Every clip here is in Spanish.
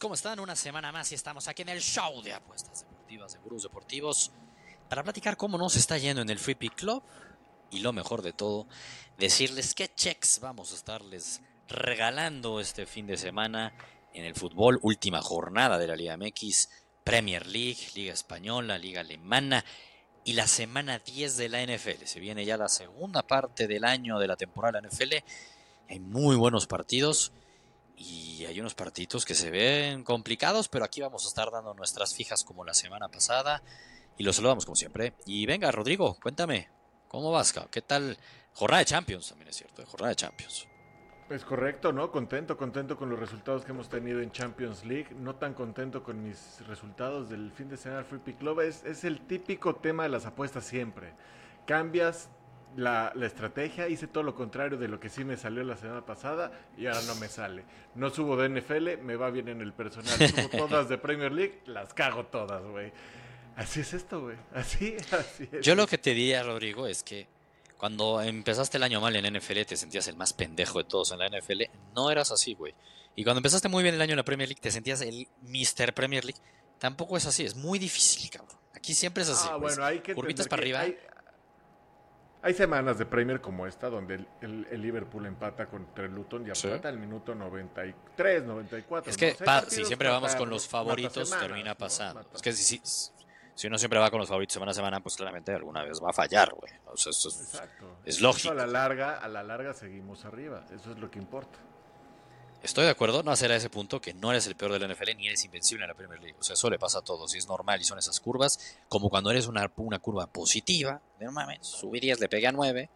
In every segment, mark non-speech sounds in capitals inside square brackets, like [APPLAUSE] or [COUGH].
¿Cómo están? Una semana más y estamos aquí en el show de apuestas deportivas de Gurús Deportivos para platicar cómo nos está yendo en el Free Pick Club y lo mejor de todo, decirles qué checks vamos a estarles regalando este fin de semana en el fútbol, última jornada de la Liga MX, Premier League, Liga Española, Liga Alemana y la semana 10 de la NFL. Se viene ya la segunda parte del año de la temporada de la NFL. Hay muy buenos partidos y hay unos partidos que se ven complicados, pero aquí vamos a estar dando nuestras fijas como la semana pasada. Y los saludamos como siempre. Y venga, Rodrigo, cuéntame, ¿cómo vas? ¿Qué tal? Jornada de Champions, también es cierto, jornada de Champions. Pues correcto, ¿no? Contento, contento con los resultados que hemos tenido en Champions League. No tan contento con mis resultados del fin de semana Free Pick Club. Es, es el típico tema de las apuestas siempre. Cambias la, la, estrategia, hice todo lo contrario de lo que sí me salió la semana pasada y ahora no me sale. No subo de NFL, me va bien en el personal. Subo [LAUGHS] todas de Premier League, las cago todas, güey. Así es esto, güey. Así, [LAUGHS] así es. Yo lo que te diría, Rodrigo, es que cuando empezaste el año mal en NFL te sentías el más pendejo de todos en la NFL. No eras así, güey. Y cuando empezaste muy bien el año en la Premier League te sentías el Mr. Premier League. Tampoco es así, es muy difícil, cabrón. Aquí siempre es así. Ah, bueno, hay que Curvitas para arriba. Hay, hay semanas de Premier como esta donde el, el, el Liverpool empata contra el Luton y empata al minuto 93, 94. Es que si siempre vamos con los favoritos, termina pasando. Es que si, si, si uno siempre va con los favoritos semana a semana, pues claramente alguna vez va a fallar, güey. O sea, es, es Eso lógico. A la larga, a la larga seguimos arriba. Eso es lo que importa. Estoy de acuerdo, no hacer a ese punto que no eres el peor de la NFL ni eres invencible en la Premier League. O sea, eso le pasa a todos y es normal y son esas curvas. Como cuando eres una, una curva positiva, de no mames, subí 10, le pegué a 9,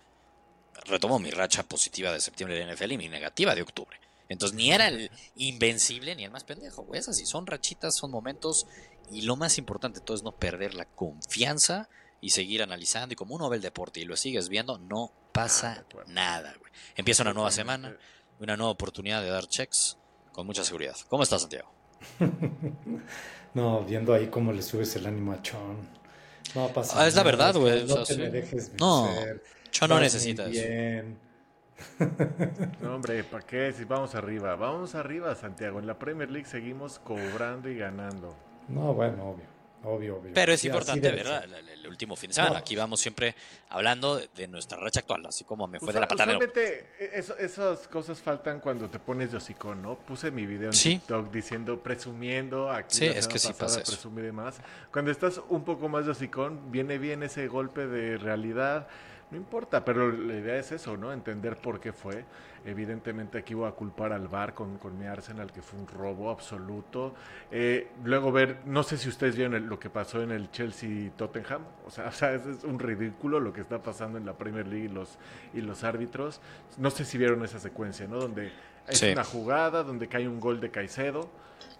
retomo mi racha positiva de septiembre de la NFL y mi negativa de octubre. Entonces ni era el invencible ni el más pendejo, güey. Es así, son rachitas, son momentos y lo más importante de todo es no perder la confianza y seguir analizando. Y como uno ve el deporte y lo sigues viendo, no Ah, pasa acuerdo. nada, güey. Empieza una nueva semana una nueva oportunidad de dar checks con mucha seguridad. ¿Cómo estás, Santiago? [LAUGHS] No, viendo ahí cómo le subes el ánimo a Chon. No pasa Ah, es la nada, verdad, güey, No o sea, te sí. me dejes No, vencer. Yo no eso. bien. [LAUGHS] No, hombre, ¿para qué? Si vamos arriba. Vamos arriba, Santiago. En la Premier League seguimos cobrando y ganando. No, bueno, obvio. Obvio, obvio. Pero es Sí, importante, ser. El, el último fin de semana. No. Aquí vamos siempre hablando de, de nuestra racha actual, así como me fue de la patada. de- Usualmente e- eso- esas cosas faltan cuando te pones de hocicón, ¿no? Puse mi video en Sí. TikTok diciendo, presumiendo, aquí Sí, es que sí pasa eso. presumí de más. Cuando estás un poco más de hocicón, viene bien ese golpe de realidad. No importa, pero la idea es eso, ¿no? Entender por qué fue. Evidentemente aquí voy a culpar al VAR con, con mi Arsenal, que fue un robo absoluto. Eh, luego ver, no sé si ustedes vieron el- lo que pasó en el Chelsea-Tottenham. O sea, [LAUGHS] o sea, es, es un ridículo lo que está pasando en la Premier League y los, y los árbitros. No sé si vieron esa secuencia, ¿no? Donde es Sí. una jugada, donde cae un gol de Caicedo,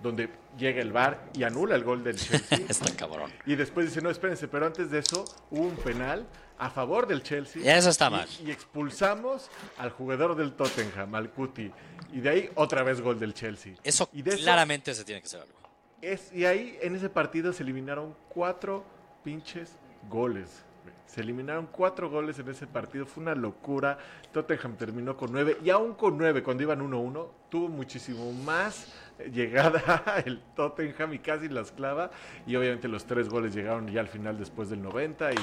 donde llega el VAR y anula el gol del [LAUGHS] Chelsea. Está cabrón. Y después dice, no, espérense, pero antes de eso hubo un penal a favor del Chelsea. Y eso está mal. Y, expulsamos al jugador del Tottenham, al Cuti. Y de ahí otra vez gol del Chelsea. Eso Y de eso- claramente se tiene que hacer algo. Es, y ahí en ese partido se eliminaron cuatro pinches goles. Se eliminaron cuatro goles en ese partido. Fue una locura. Tottenham terminó con nueve. Y aún con nueve, cuando iban 1-1, tuvo muchísimo más llegada [LAUGHS] el Tottenham y casi las clava. Y obviamente los tres goles llegaron ya al final después del 90. Y,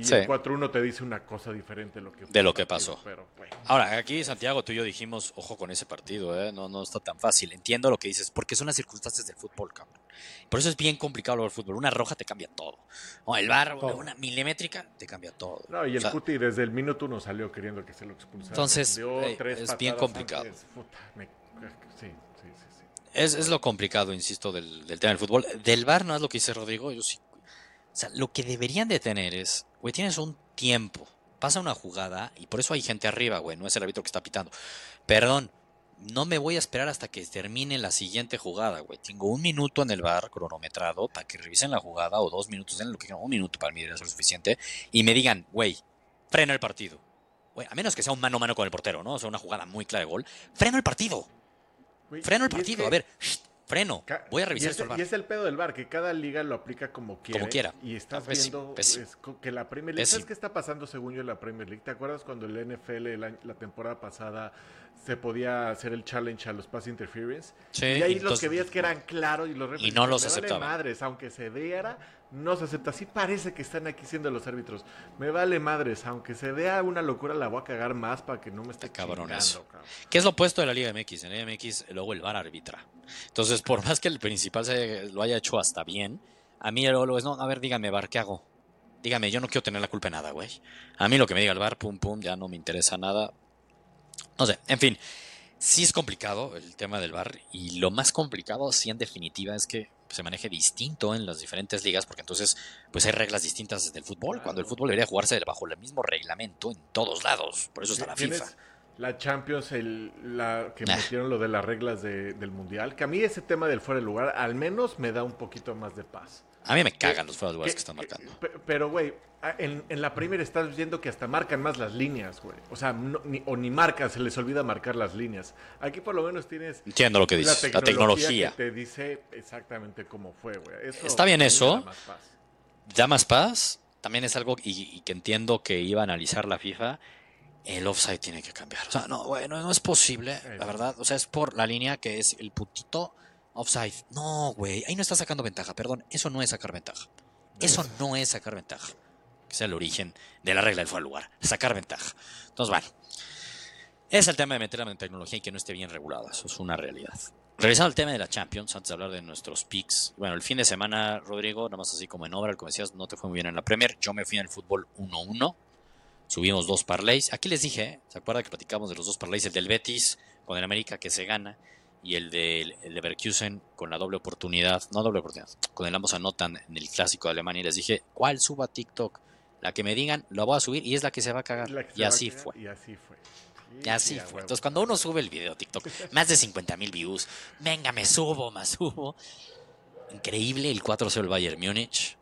y Sí. el 4-1 te dice una cosa diferente de lo que, fue De lo el que partido, pasó. Pero, bueno. Ahora, aquí Santiago, tú y yo dijimos, ojo con ese partido, ¿eh? no, no está tan fácil. Entiendo lo que dices, porque son las circunstancias del fútbol, cabrón. Por eso es bien complicado el fútbol. Una roja te cambia todo. O el bar, Todo. una milimétrica, te cambia todo. No, y el O sea, Cuti desde el minuto uno salió queriendo que se lo expulsara. Entonces, Dio eh, tres es bien complicado. antes. Puta, me- sí, sí, sí, sí. Es, es lo complicado, insisto, del, del tema del fútbol. Del bar no es lo que dice Rodrigo. Yo sí. O sea, lo que deberían de tener es, güey, tienes un tiempo, pasa una jugada y por eso hay gente arriba, güey, no es el árbitro que está pitando. Perdón, no me voy a esperar hasta que termine la siguiente jugada, güey. Tengo un minuto en el bar cronometrado para que revisen la jugada o dos minutos en lo que un minuto para mí debería ser suficiente y me digan, güey, frena el partido. Güey, a menos que sea un mano a mano con el portero, ¿no? O sea, una jugada muy clara de gol. Freno el partido. Güey, Freno el es partido. que A ver, shh, freno. Voy a y revisar es, esto al bar. y es el pedo del bar, que cada liga lo aplica como quiere. quiera. Y estás Ah, pésimo, viendo pésimo. es que la Premier League. ¿Sabes qué está pasando según yo en la Premier League? ¿Te acuerdas cuando el NFL la temporada pasada se podía hacer el challenge a los pass interference? Sí, y ahí los entonces- que veías que eran claros y los referees no los "Me vale aceptaban". madres, aunque se viera, no se acepta. Sí parece que están aquí siendo los árbitros. Me vale madres, aunque se vea una locura, la voy a cagar más para que no me esté eso. cabrón. ¿Qué es lo opuesto de la Liga MX? En la Liga MX luego el VAR arbitra. Entonces, por más que el principal se lo haya hecho hasta bien, a mí luego es, no, a ver, dígame, VAR, ¿qué hago? Dígame, yo no quiero tener la culpa de nada, güey. A mí lo que me diga el VAR, pum, pum, ya no me interesa nada. No sé, en fin. Sí es complicado el tema del VAR y lo más complicado, sí en definitiva, es que se maneje distinto en las diferentes ligas porque entonces pues hay reglas distintas del fútbol, cuando el fútbol debería jugarse bajo el mismo reglamento en todos lados. Por eso está la FIFA. La Champions, el, la que Nah. metieron lo de las reglas de- del Mundial, que a mí ese tema del fuera de lugar al menos me da un poquito más de paz. A mí me cagan los fuera de lugares Que- están marcando. pe- Pero, güey, en, en la Premier estás viendo que hasta marcan más las líneas, güey. O sea, no- ni, o ni marcan, se les olvida marcar las líneas. Aquí por lo menos tienes Entiendo lo que dices, la tecnología. que te dice exactamente cómo fue, güey. Está bien eso. da más paz. Da más paz, también es algo y, y que entiendo que iba a analizar la FIFA. El offside tiene que cambiar. O sea, no, güey, no, no es posible, la verdad. O sea, es por la línea que es el putito offside. No, güey, ahí no está sacando ventaja, perdón. Eso no es sacar ventaja. Eso no es sacar ventaja. Que sea el origen de la regla del fuera lugar. Sacar ventaja. Entonces, bueno. Es el tema de meter la tecnología y que no esté bien regulada. Eso es una realidad. Revisando el tema de la Champions, antes de hablar de nuestros picks. Bueno, el fin de semana, Rodrigo, nada más así como en obra, como decías, no te fue muy bien en la Premier. Yo me fui en el fútbol 1-1. Subimos dos parlays. Aquí les dije, ¿eh? ¿se acuerdan que platicamos de los dos parlays? El del Betis con el América que se gana y el el Leverkusen con la doble oportunidad, no doble oportunidad, con el ambos anotan en el clásico de Alemania y les dije, ¿cuál suba TikTok? La que me digan, la voy a subir y es la que se va a cagar. Y así cagar, fue. Y así fue. Y así fue. huevo. Entonces, cuando uno sube el video TikTok, más de 50 mil views, venga, me subo, me subo. Increíble el 4-0 del Bayern Múnich.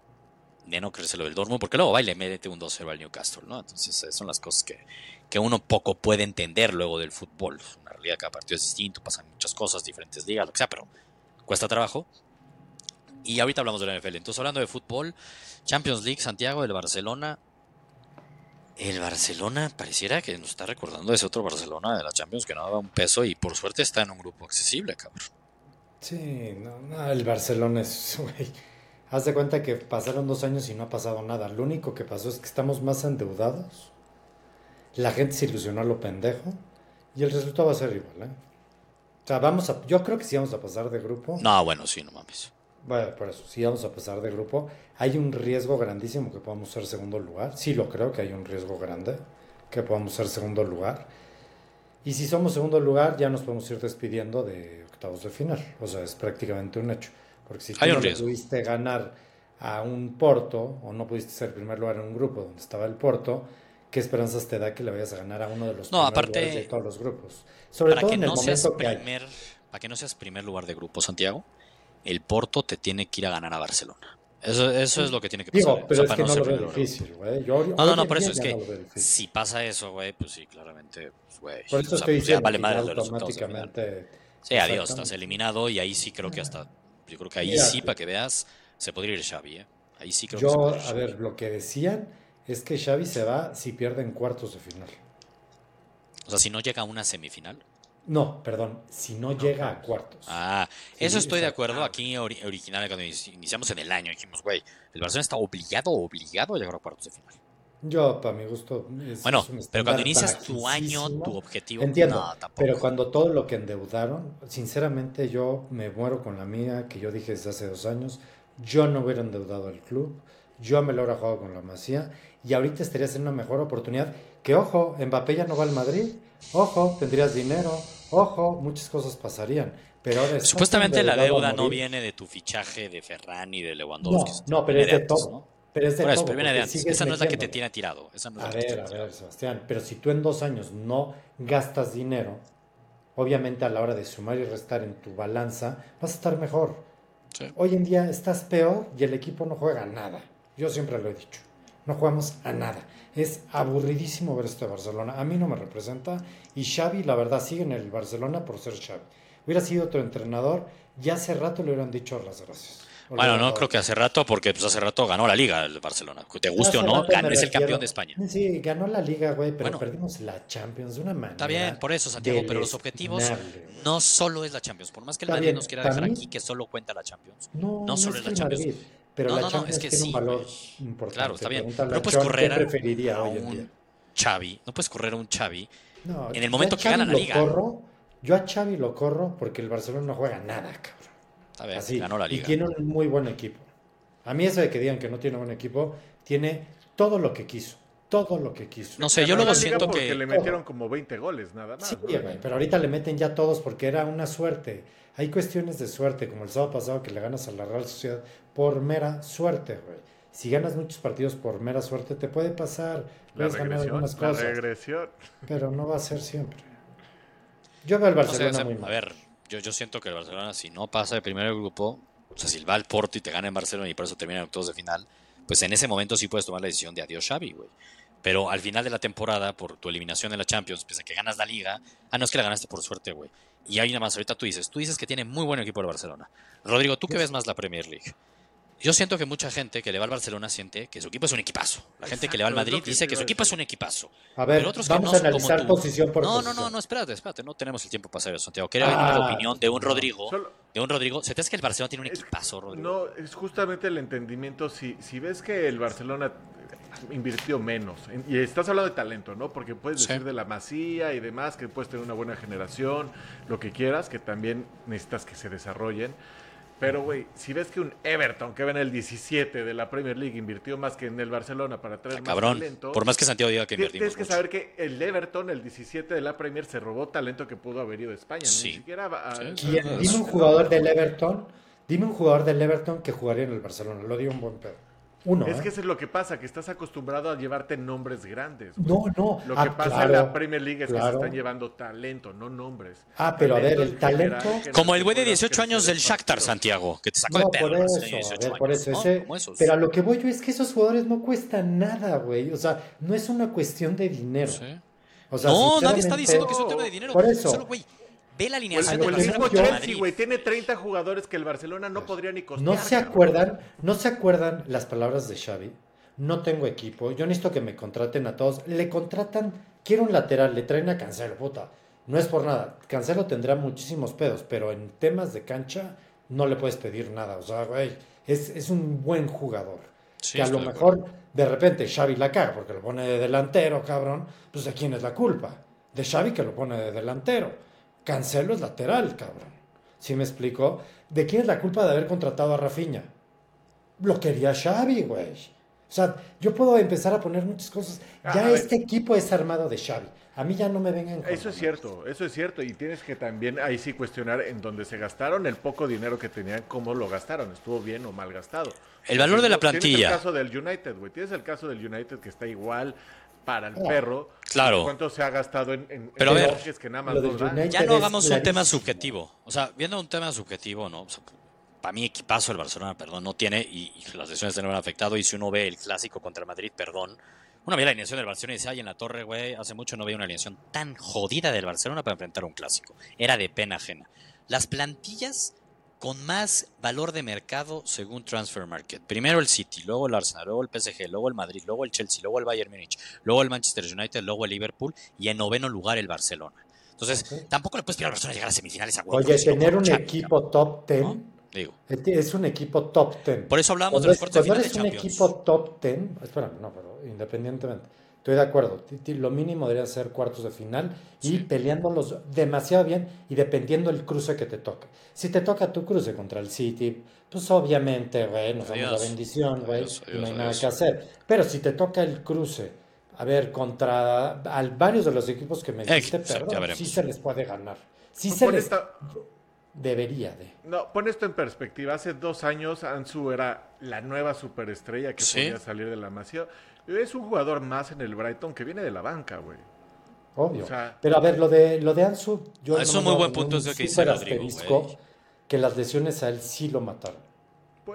De no creérselo del Dortmund, porque luego va y le mete un 2-0 al Newcastle, ¿no? Entonces, son las cosas que, que uno poco puede entender luego del fútbol. Una realidad, cada partido es distinto, pasan muchas cosas, diferentes ligas, lo que sea, pero cuesta trabajo. Y ahorita hablamos de la NFL. Entonces, hablando de fútbol, Champions League, Santiago, el Barcelona. El Barcelona pareciera que nos está recordando ese otro Barcelona de la Champions que no daba un peso y por suerte está en un grupo accesible, cabrón. Sí, no, no, el Barcelona es, [LAUGHS] güey. Haz de cuenta que pasaron dos años y no ha pasado nada. Lo único que pasó es que estamos más endeudados. La gente se ilusionó a lo pendejo. Y el resultado va a ser igual, ¿eh? O sea, vamos a, yo creo que sí vamos a pasar de grupo. No, bueno, sí, no mames. Bueno, por eso, sí vamos a pasar de grupo. Hay un riesgo grandísimo que podamos ser segundo lugar. Sí lo creo que hay un riesgo grande que podamos ser segundo lugar. Y si somos segundo lugar, ya nos podemos ir despidiendo de octavos de final. O sea, es prácticamente un hecho. Porque si tú no pudiste ganar a un Porto, o no pudiste ser primer lugar en un grupo donde estaba el Porto, ¿qué esperanzas te da que le vayas a ganar a uno de los No, aparte, lugares de todos los grupos? Sobre Para todo que en el no seas momento hay. primer, para que no seas primer lugar de grupo, Santiago, el Porto te tiene que ir a ganar a Barcelona. Eso, eso es lo que tiene que pasar. Digo. O pero sea, es que no lo veo lugar. difícil, güey. No, no, no, por eso es que no si pasa eso, güey, pues sí, claramente, güey. Por o eso sea, estoy pues ya vale madre de los automáticamente. Sí, adiós, estás eliminado y ahí sí creo que hasta, yo creo que ahí Mira, sí, que- para que veas, se podría ir Xavi, ¿eh? Ahí sí creo que se Yo, podría ir a Xavi. ver, lo que decían es que Xavi se va si pierde en cuartos de final. O sea, si no llega a una semifinal. No, perdón, si no llega a cuartos. Ah, Sí, eso estoy de acuerdo. Aquí ori- original, cuando inici- iniciamos en el año, dijimos, güey, el Barcelona está obligado, obligado a llegar a cuartos de final. Yo, para mi gusto, es, Bueno, es pero cuando inicias tu año, tu objetivo, Entiendo, no, pero cuando todo lo que endeudaron, sinceramente yo me muero con la mía, que yo dije desde hace dos años, yo no hubiera endeudado al club, yo me lo hubiera jugado con la Masía, y ahorita estarías en una mejor oportunidad, que ojo, Mbappé ya no va al Madrid, ojo, tendrías dinero, ojo, muchas cosas pasarían, pero ahora Supuestamente la deuda no viene de tu fichaje de Ferran y de No, Lewandowski. no, pero viene es de todo, ¿no? Pero es de Por todo, viene de antes. Esa no es la que te tiene tirado. Esa no es A la que te ver, a ver, Sebastián, pero si tú en dos años no gastas dinero, obviamente a la hora de sumar y restar en tu balanza, vas a estar mejor. Sí. Hoy en día estás peor y el equipo no juega a nada. Yo siempre lo he dicho. No jugamos a nada. Es aburridísimo ver este Barcelona. A mí no me representa. Y Xavi, la verdad, sigue en el Barcelona por ser Xavi. Hubiera sido otro entrenador, ya hace rato le hubieran dicho las gracias. Bueno, no creo que hace rato, porque pues hace rato ganó la liga el Barcelona. Te guste o Hace no, ganó- es el campeón de España. Sí, ganó la liga, güey, pero Bueno. perdimos la Champions de una manera. Está bien, por eso, Santiago, pero los objetivos no solo es la Champions. Por más que el Madrid bien, nos quiera dejar mí- aquí que solo cuenta la Champions. No, No solo es la Champions. Madrid, pero No, la no, no, Champions es que tiene sí, un valor güey. importante. Claro, está bien. A puedes correr ¿Qué a, preferiría un Xavi, no puedes correr a un Xavi No, en el momento que gana la liga. yo a Xavi lo corro porque el Barcelona no juega nada, cabrón. Está bien, Así. ganó la Y tiene un muy buen equipo. A mí eso de que digan que no tiene buen equipo, tiene todo lo que quiso. Todo lo que quiso. No sé, yo luego siento porque que... le metieron como 20 goles, nada más. Sí, ¿no? güey, pero ahorita le meten ya todos porque era una suerte. Hay cuestiones de suerte, como el sábado pasado que le ganas a la Real Sociedad por mera suerte, güey. Si ganas muchos partidos por mera suerte, te puede pasar. Puedes ganar algunas la cosas, regresión. pero no va a ser siempre. Yo veo al No sé, Barcelona o sea, muy a mal. ver, yo, yo siento que el Barcelona, si no pasa de primer grupo, o sea, si va al Porto y te gana en Barcelona y por eso termina en octavos de final, pues en ese momento sí puedes tomar la decisión de adiós Xavi, güey. Pero al final de la temporada, por tu eliminación en la Champions, pese a que ganas la liga, ah, no es que la ganaste por suerte, güey. Y ahí nada más, ahorita tú dices, tú dices que tiene muy buen equipo el Barcelona. Rodrigo, ¿tú que ves más la Premier League? Yo siento que mucha gente que le va al Barcelona siente que su equipo es un equipazo. La gente que le va al Madrid que dice que su equipo es un equipazo. A ver, Pero otros que vamos no a como analizar tú. posición por No, no, posición. no, no, espérate, espérate, no tenemos el tiempo para hacer eso, Santiago. Quería Ah, la opinión de un no. Rodrigo. Solo- De un Rodrigo. ¿Se te hace que el Barcelona tiene un Es- equipazo, Rodrigo? No, es justamente el entendimiento. Si, si ves que el Barcelona invirtió menos, en- y estás hablando de talento, ¿no? Porque puedes Sí. decir de la masía y demás, que puedes tener una buena generación, lo que quieras, que también necesitas que se desarrollen. Pero, güey, si ves que un Everton, que va en el 17 de la Premier League, invirtió más que en el Barcelona para traer más Cabrón. talento. Por más que Santiago diga que invertimos Tienes que mucho. saber que el Everton, el 17 de la Premier, se robó talento que pudo haber ido a España. Sí. Ni siquiera. Dime un jugador del Everton, dime un jugador del Everton que jugaría en el Barcelona. Lo digo un buen pedo. Uno, Es ¿eh? que eso es lo que pasa, que estás acostumbrado a llevarte nombres grandes. güey. No, no. Lo Ah, que pasa claro, en la Premier League es que se están llevando talento, no nombres. Ah, pero a ver, el talento- Como el güey de puedas 18 años del el Shakhtar. Santiago, que te sacó No, de perro. por eso, niño de a 18 ver, por eso, ¿no? ese- pero a lo que voy yo es que esos jugadores no cuestan nada, güey. O sea, no es una cuestión de dinero. Sí. O sea, no, nadie está diciendo que es un tema de dinero. Por eso. Solo, güey, ve la el, alineación del el mismo Barcelona yo- contra Chelsea, güey, tiene 30 jugadores que el Barcelona no podría ni costear. No se acuerdan, no se acuerdan las palabras de Xavi. No tengo equipo, yo necesito que me contraten a todos. Le contratan, quiero un lateral, le traen a Cancelo, puta. No es por nada. Cancelo tendrá muchísimos pedos, pero en temas de cancha no le puedes pedir nada. O sea, güey, es, es un buen jugador. Sí, que a lo mejor de repente Xavi la caga porque lo pone de delantero, cabrón. Pues de quién es la culpa? De Xavi que lo pone de delantero. Cancelo es lateral, cabrón. ¿Sí me explico? ¿De quién es la culpa de haber contratado a Rafinha? Lo quería Xavi, güey. O sea, yo puedo empezar a poner muchas cosas. Ah, Ya ver. este equipo es armado de Xavi. A mí ya no me vengan con Eso es cierto, eso es cierto. Y tienes que también ahí sí cuestionar en donde se gastaron el poco dinero que tenían, cómo lo gastaron. ¿Estuvo bien o mal gastado? El valor de la Tienes plantilla. el caso del United, güey. Tienes el caso del United que está igual para el perro. claro. ¿Cuánto se ha gastado en, en Pero a ver, que nada más? United- Ya no hagamos un tema subjetivo. O sea, viendo un tema subjetivo, ¿no? O sea, para mí, equipazo el Barcelona, perdón, no tiene, y, y las lesiones no han afectado. Y si uno ve el clásico contra el Madrid, perdón. Una ve la alineación del Barcelona y dice, ay, en la torre, güey, hace mucho no veía una alineación tan jodida del Barcelona para enfrentar un clásico. Era de pena ajena. Las plantillas con más valor de mercado según Transfer Market. Primero el City, luego el Arsenal, luego el PSG, luego el Madrid, luego el Chelsea, luego el Bayern Múnich, luego el Manchester United, luego el Liverpool y en noveno lugar el Barcelona. Entonces, tampoco le puedes pedir al Barcelona llegar a semifinales a huevo, Oye, tener un Champions, equipo top 10 ¿no? Digo, es un equipo top 10. por eso hablábamos de Cuando, los es- cuartos de cuando final de eres un Champions. equipo top 10, espérame, no, pero independientemente, estoy de acuerdo, lo mínimo debería ser cuartos de final y Sí. peleándolos demasiado bien y dependiendo el cruce que te toque. Si te toca tu cruce contra el City, pues obviamente, güey, nos damos la bendición, güey, y no adiós, hay nada que hacer. Pero si te toca el cruce, a ver, contra al- varios de los equipos que me dijiste, perdón, sí se les puede ganar. Sí Pon se les esta- debería de. No, pon esto en perspectiva. Hace dos años Ansu era la nueva superestrella que Sí. podía salir de la Masía. Es un jugador más en el Brighton que viene de la banca, güey. Obvio. O sea- Pero a ver, lo de, lo de Ansu, yo Ah, es no un muy buen punto un ese que dice Rodrigo, que las lesiones a él sí lo mataron.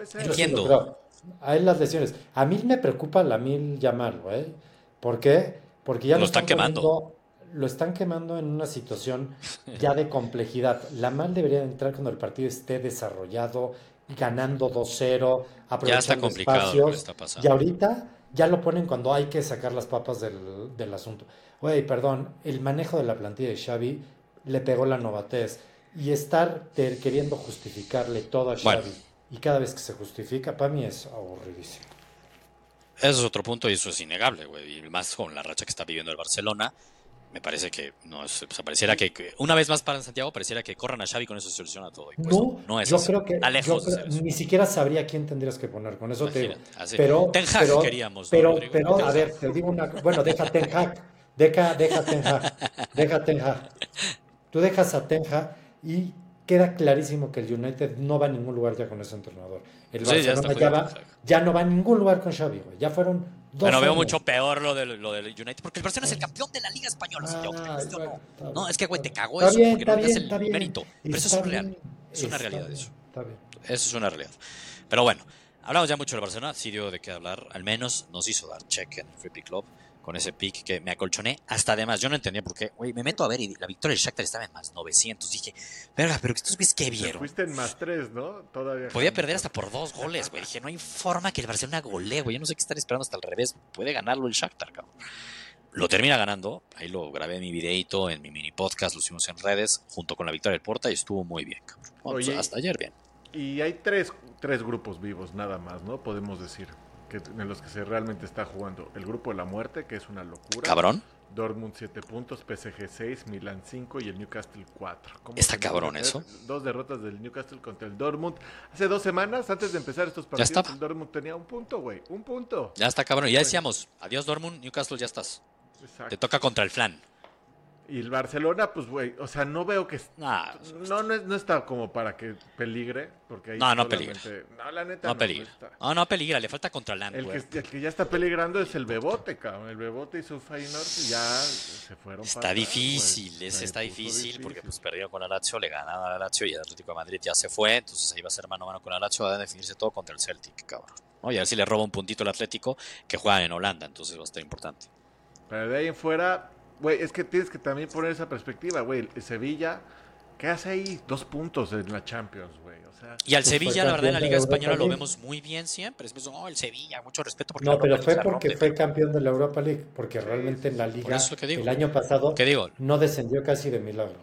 Sí Entiendo. A él las lesiones. A mí me preocupa la mil Yamal, güey. ¿Por qué? Porque ya Lo lo, están quemando. Lo están quemando en una situación ya de complejidad. La mal debería entrar cuando el partido esté desarrollado, ganando 2-0, aprovechando Ya está complicado lo que espacios. está pasando. Y ahorita ya lo ponen cuando hay que sacar las papas del, del asunto. Güey, perdón, el manejo de la plantilla de Xavi le pegó la novatez. Y estar queriendo justificarle todo a Xavi Bueno. y cada vez que se justifica, para mí es aburridísimo. Eso es otro punto y eso es innegable, güey. Y más con la racha que está viviendo el Barcelona. Me parece que no es, o sea, pareciera que, que una vez más para Santiago pareciera que corran a Xavi con eso se soluciona todo. Y pues No, no es yo así. creo que Está lejos creo- ni siquiera sabría quién tendrías que poner, con eso te así. Pero, Ten Hag pero, queríamos, ¿no, pero, Rodrigo? pero, Ten a ver, te digo una bueno, deja Ten Hag, deja, deja Ten Hag, deja Ten Hag. Tú dejas a Ten Hag y queda clarísimo que el United no va a ningún lugar ya con ese entrenador. El Sí, ya Barcelona va- ya no va a ningún lugar con Xavi, güey. Ya fueron Bueno, veo mucho peor lo del, lo del United, porque el Barcelona es el campeón de la Liga Española, señor. ¿te Ay, guste o bueno, no? está No, bien, es que, güey, te cagó bien. eso Está porque bien, no está el bien, mérito. bien, Pero eso es real. bien, Es una realidad bien, eso. Bien. Eso es una realidad. Pero bueno, hablamos ya mucho del Barcelona, sí dio de qué hablar, al menos nos hizo dar check en el Free Club con ese pick que me acolchoné. Hasta además, yo no entendía por qué, güey, me meto a ver y la victoria del Shakhtar estaba en más 900. Dije, verga, pero estos ves qué Te vieron. fuiste en más tres, ¿no? Todavía. Podía perder hasta por dos [LAUGHS] goles, güey. Dije, no hay forma que el Barcelona golee, güey. Yo no sé qué están esperando hasta al revés. Puede ganarlo el Shakhtar, cabrón. Lo termina ganando. Ahí lo grabé en mi videito, en mi mini podcast, lo hicimos en redes, junto con la victoria del Porta y estuvo muy bien, cabrón. Bueno, pues, hasta ayer bien. Y hay tres, tres grupos vivos, nada más, ¿no? Podemos decir. Que, en los que se realmente está jugando. El grupo de la muerte, que es una locura. Cabrón. Dortmund 7 puntos, PSG 6, Milan 5 y el Newcastle 4. ¿Cómo Está cabrón eso. hacer Dos derrotas del Newcastle contra el Dortmund. Hace dos semanas, antes de empezar estos partidos, estaba. el Dortmund tenía un punto, güey. Un punto. Ya está, cabrón. Ya decíamos, adiós Dortmund, Newcastle, ya estás. Exacto. Te toca contra el flan. Y el Barcelona, pues, güey, o sea, no veo que... Nah, No, no, no está como para que peligre, porque ahí No, no solamente- No, la neta no no, peligra. no está. No, no peligra, le falta contra el El que, el que ya está peligrando es el Bebote, cabrón. El Bebote y su Feyenoord ya se fueron Está para difícil, ese está difícil porque pues perdió con la Lazio, le ganaron a la Lazio y el Atlético de Madrid ya se fue, entonces ahí va a ser mano a mano con la Lazio, va a definirse todo contra el Celtic, cabrón. ¿No? Y a ver si le roba un puntito el Atlético que juega en Holanda, entonces va a estar importante. Pero de ahí en fuera, güey, es que tienes que también poner esa perspectiva, güey. El Sevilla, ¿qué hace ahí? Dos puntos en la Champions, güey. O sea, Y al Pues Sevilla, la verdad, en la Liga Española lo vemos muy bien siempre. Es oh, el Sevilla, mucho respeto porque No, la pero Europa fue porque rompe, fue pero- campeón de la Europa League, porque realmente en la liga eso que digo. el año pasado ¿Qué digo? no descendió casi de milagro.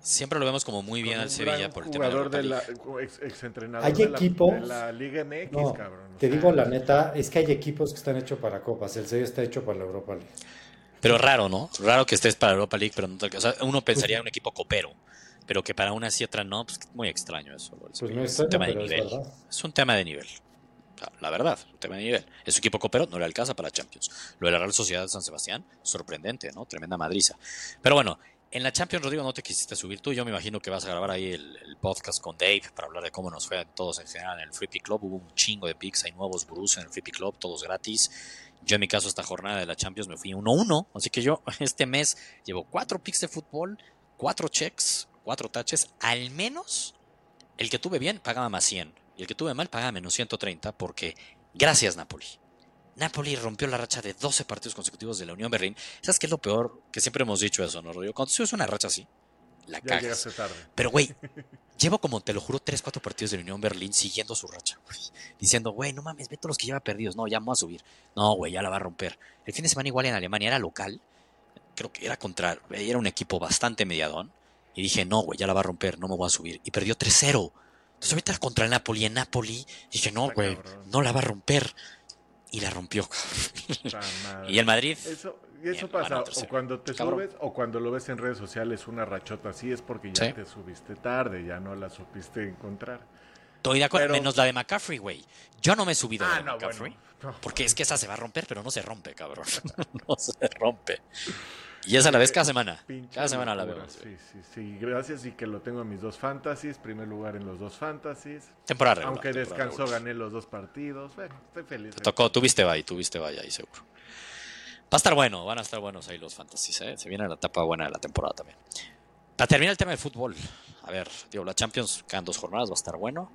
Siempre lo vemos como muy bien con al Sevilla por el tema de la Europa de la ex, exentrenador Hay de la, equipos- de la Liga MX, No, cabrón. te sea, digo la neta, es que hay equipos que están hechos para copas, el sello está hecho para la Europa League. Pero raro, ¿no? Raro que estés para Europa League, pero no te- o sea, uno pensaría en un equipo copero, pero que para una sí otra no, pues muy extraño eso. Pues no es extraño, un tema de es nivel. Es un tema de nivel. La verdad, es un tema de nivel. Es un equipo copero, no le alcanza para Champions. Lo de la Real Sociedad de San Sebastián, sorprendente, ¿no? Tremenda madriza. Pero bueno, en la Champions, Rodrigo, no te quisiste subir tú. Yo me imagino que vas a grabar ahí el, el podcast con Dave para hablar de cómo nos fue a todos en general en el Free Pick Club. Hubo un chingo de picks, hay nuevos gurús en el Free Pick Club, todos gratis. Yo en mi caso esta jornada de la Champions me fui 1-1, así que yo [LAUGHS] este mes llevo cuatro picks de fútbol, cuatro checks, cuatro taches, al menos el que tuve bien pagaba más 100 y el que tuve mal pagaba menos 130 porque gracias Napoli. Napoli rompió la racha de 12 partidos consecutivos de la Unión Berlín. ¿Sabes qué es lo peor? Que siempre hemos dicho eso, ¿no, Rodrigo? Cuando subes una racha así, la ya cagas. llegaste tarde. Pero, güey, [LAUGHS] llevo como, te lo juro, 3, 4 partidos de la Unión Berlín siguiendo su racha, güey. Diciendo, güey, no mames, ve todos los que lleva perdidos. No, ya vamos a subir. No, güey, ya la va a romper. El fin de semana igual en Alemania era local. Creo que era contra, era un equipo bastante mediadón. Y dije, no, güey, ya la va a romper, no me voy a subir. Y perdió 3-0. Entonces ahorita contra el Napoli en Napoli, dije, no, güey, no la va a romper. Y la rompió. [LAUGHS] Y el Madrid, Eso, y eso Bien, pasa, o cuando te Cabrón. subes o cuando lo ves en redes sociales una rachota así es porque ya Sí. te subiste tarde, ya no la supiste encontrar. estoy de acuerdo, pero- menos la de McCaffrey, güey. Yo no me he subido a la Ah, de no, McCaffrey. bueno. Porque es que esa se va a romper, pero no se rompe, cabrón. [LAUGHS] no se rompe. Y esa la ves cada semana. Pinche Cada semana la vemos. Sí, sí, sí. Gracias y que lo tengo en mis dos fantasies. Primer lugar en los dos fantasies. Temporada regular. Aunque descansó, regular. gané los dos partidos. Bueno, estoy feliz. Te tocó, tuviste bye, tuviste bye ahí seguro. Va a estar bueno, van a estar buenos ahí los fantasies, ¿eh? Se viene la etapa buena de la temporada también. Para terminar el tema del fútbol, a ver, digo, la Champions quedan dos jornadas, va a estar bueno.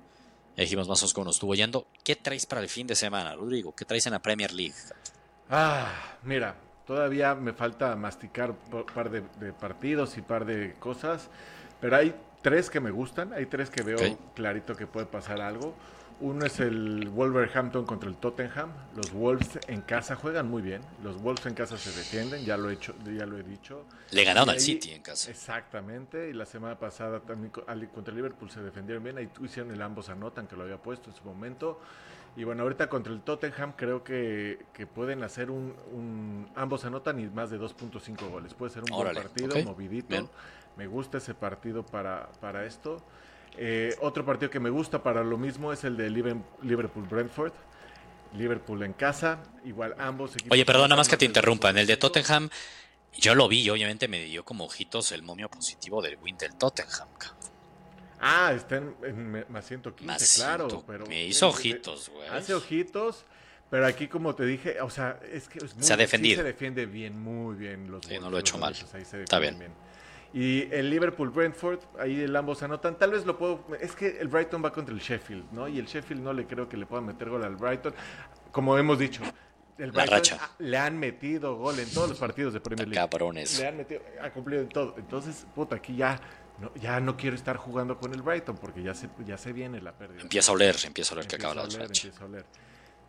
Ya dijimos más o menos cómo nos estuvo yendo. ¿Qué traes para el fin de semana, Rodrigo? ¿Qué traes en la Premier League? Ah, mira, todavía me falta masticar un par de, de partidos y par de cosas, pero hay tres que me gustan, hay tres que veo clarito que puede pasar algo. Uno es el Wolverhampton contra el Tottenham. Los Wolves en casa juegan muy bien. Los Wolves en casa se defienden, ya lo he hecho, ya lo he dicho. Le ganaron al City en casa. Exactamente, y la semana pasada también contra Liverpool se defendieron bien, ahí hicieron el ambos anotan, que lo había puesto en su momento. Y bueno, ahorita contra el Tottenham creo que, que pueden hacer un, un- ambos anotan y más de 2.5 goles. Puede ser un Órale, buen partido, movidito. bien. Me gusta ese partido para, para esto. Eh, otro partido que me gusta para lo mismo es el de Liver- Liverpool-Brentford. Liverpool en casa, igual ambos equipos. Oye, perdona más que te interrumpa. En el de 2.5. Tottenham, yo lo vi y obviamente me dio como ojitos el momio positivo del win del Tottenham. cabrón. Ah, está en, en más 115, Más claro. ciento- pero me hizo ojitos, güey. Hace ojitos, pero aquí como te dije, o sea, es que es muy- Se ha defendido. sí se defiende bien, muy bien los Sí, no lo he hecho mal. Está defienden Y el Liverpool Brentford, ahí el ambos anotan. Tal vez lo puedo. Es que el Brighton va contra el Sheffield, ¿no? Y el Sheffield no le creo que le pueda meter gol al Brighton. Como hemos dicho, el La Brighton racha. le han metido gol en todos los partidos de Premier League. Cabrones. Le han metido, ha cumplido en todo. Entonces, puta, aquí ya no, ya no quiero estar jugando con el Brighton porque ya se, ya se viene la pérdida. Empieza a oler, empieza a oler que acaba la a oler, racha. empieza a oler.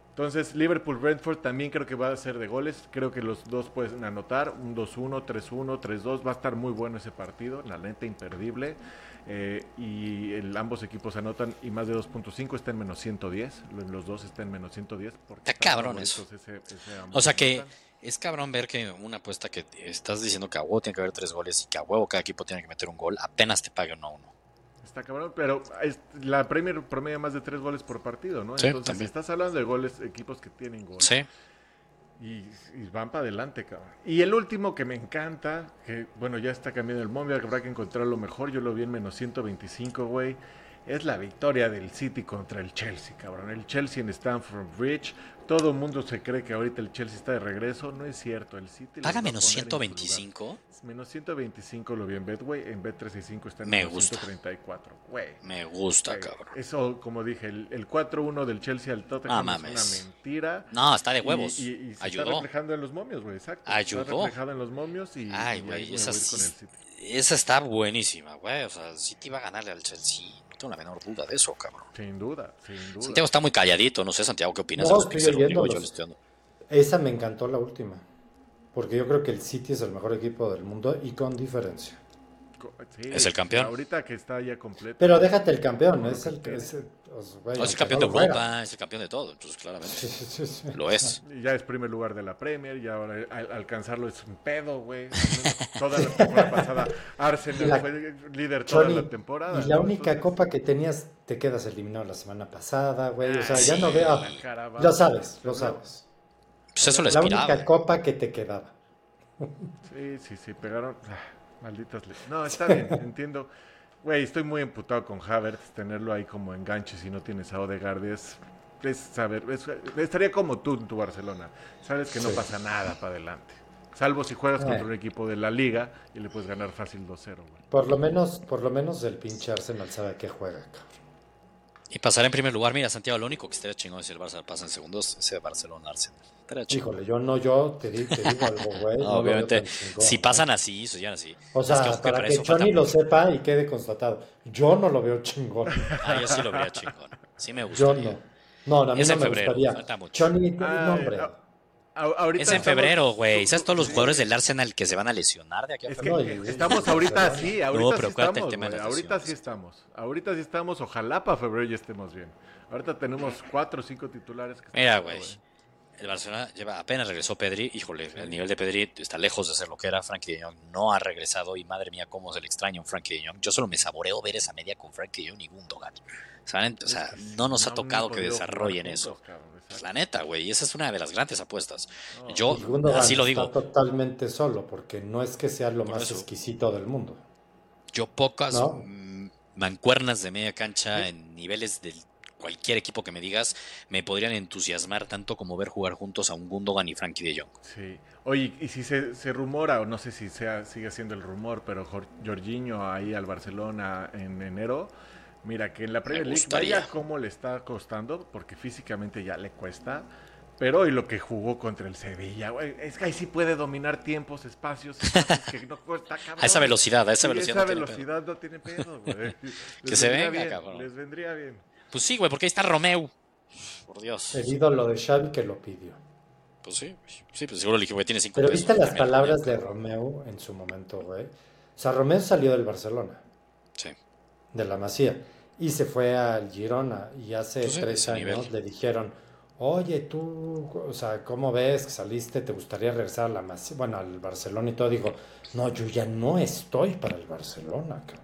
Entonces, Liverpool-Brentford también creo que va a ser de goles. Creo que los dos pueden anotar. Un 2-1, 3-1, 3-2. Va a estar muy bueno ese partido. La neta, imperdible. Eh, y el- ambos equipos anotan y más de 2.5 está en menos 110. Lo- Los dos están en menos 110. Porque Está cabrón eso. ese- ese O sea que. Es cabrón ver que una apuesta que estás diciendo que a huevo tiene que haber tres goles y que a huevo cada equipo tiene que meter un gol, apenas te pague uno a uno. Está cabrón, pero es- la Premier promedia más de 3 goles por partido, ¿no? Sí, Entonces, también. estás hablando de goles, equipos que tienen goles. Sí. Y, y van para adelante, cabrón. Y el último que me encanta, que bueno, ya está cambiando el momio, habrá que encontrarlo mejor. Yo lo vi en menos 125, güey. Es la victoria del City contra el Chelsea, cabrón. El Chelsea en Stamford Bridge. Todo el mundo se cree que ahorita el Chelsea está de regreso. No es cierto. El City. Paga menos poner en su lugar. 125. Menos 125 lo vi en Betway. En Bet365 está en Me menos gusta. 134. Güey. Me gusta, Güey, cabrón. Eso, como dije, el, el 4-1 del Chelsea al Tottenham Ah, es una mentira. No, está de Y- huevos. Y, y se está Ayudó. reflejando en los momios, güey, exacto. Ayudó. Está reflejado en los momios y, Ay, y güey, esa sí- el está buenísima, güey. O sea, City va a ganarle al Chelsea. Tengo la menor duda de eso, cabrón. Sin duda, sin duda. Santiago está muy calladito. No sé, Santiago, ¿qué opinas No, de los estoy del Rodrigo? Yo oyéndolos. le estoy dando. Esa me encantó la última. Porque yo creo que el City es el mejor equipo del mundo y con diferencia. Sí, Es el campeón. Ahorita que está ya completo. Pero déjate el campeón, es el que es, el- No, es el campeón de. Europa, es el campeón de todo. Entonces, claramente. Sí, sí, sí, sí. Lo es. Y ya es primer lugar de la Premier y ahora al- alcanzarlo es un pedo, güey. [LAUGHS] Toda la temporada pasada Arsenal La- fue líder toda Johnny, la temporada. y la ¿no? única Entonces, copa que tenías, te quedas eliminado la semana pasada, güey. O sea, ya sí. no veo. va- Lo sabes, lo sabes. Pues eso le La única copa que te quedaba. Sí, sí, sí, pegaron. ah, malditas le- No, está bien, [LAUGHS] entiendo. Güey, estoy muy emputado con Havertz. Tenerlo ahí como enganche si no tienes a Odegaard es, es saber. es- estaría como tú en tu Barcelona. Sabes que no Sí. pasa nada para adelante. Salvo si juegas contra Eh. un equipo de la liga y le puedes ganar fácil 2-0, güey. Por lo menos, por lo menos el pinche Arsenal sabe a qué juega, cabrón. Y pasar en primer lugar, mira, Santiago, lo único que estaría chingón es si el Barça pasa en segundos, ese Barcelona-Arsenal. Estaría chingón. Híjole, yo no, yo te, di- te digo algo, güey. [LAUGHS] No, no obviamente, si ¿eh? pasan así, sucederán así. O Es sea, que, ojo, que para para que Johnny lo sepa y quede constatado. Yo no lo veo chingón. Ah, yo sí lo vería chingón. Sí me Yo gustaría. no. No, a mí Es no en me febrero, gustaría. falta mucho. Johnny, Ay, no, hombre. a- a- ahorita Es en estamos- febrero, güey. ¿Sabes todos los jugadores del Arsenal que se van a lesionar de aquí a Es febrero? No, [LAUGHS] estamos ahorita así, ahorita pero sí el tema de ahorita sí estamos, ahorita sí estamos, ojalá para febrero ya estemos bien. Ahorita tenemos cuatro o cinco titulares que Mira, güey. El Barcelona lleva, apenas regresó Pedri. Híjole, el nivel de Pedri está lejos de ser lo que era. Frankie de Jong no ha regresado. Y madre mía, cómo se le extraña un Frankie de Jong. Yo solo me saboreo ver esa media con Frankie de Jong y Gundogan. ¿Saben? O sea, no nos ha tocado que desarrollen eso. cabrón, la neta, güey. Y esa es una de las grandes apuestas. No, Yo, Gundogan así lo está digo, totalmente solo, porque no es que sea lo Por más eso. exquisito del mundo. yo pocas ¿No? mm, mancuernas de media cancha en niveles del cualquier equipo que me digas me podrían entusiasmar tanto como ver jugar juntos a un Gundogan y Frankie de Jong. Sí. Oye, y si se, se rumora, o no sé si sea, sigue siendo el rumor, pero Jor- Jorginho ahí al Barcelona en enero, mira que en la Premier League vaya cómo le está costando, porque físicamente ya le cuesta. Pero hoy lo que jugó contra el Sevilla, güey, es que ahí sí puede dominar tiempos, espacios, espacios que no cuesta, [LAUGHS] cabrón. A esa velocidad, a esa Sí, velocidad. esa no tiene pedo. velocidad no tiene pedo, güey. Les se venga, bien, cabrón. Les vendría bien. Pues sí, güey, porque ahí está Romeo. Por Dios. El ídolo de Xavi que lo pidió. Pues sí, sí, pues seguro le dije, güey, tiene cinco Pero pesos, viste las también, palabras también. de Romeo en su momento, güey. O sea, Romeo salió del Barcelona, Sí. de la Masía, y se fue al Girona. Y hace sí, tres años nivel. le dijeron, oye, tú, o sea, ¿cómo ves que saliste? ¿Te gustaría regresar a la Masía? Bueno, al Barcelona y todo. Digo, no, yo ya no estoy para el Barcelona, cabrón.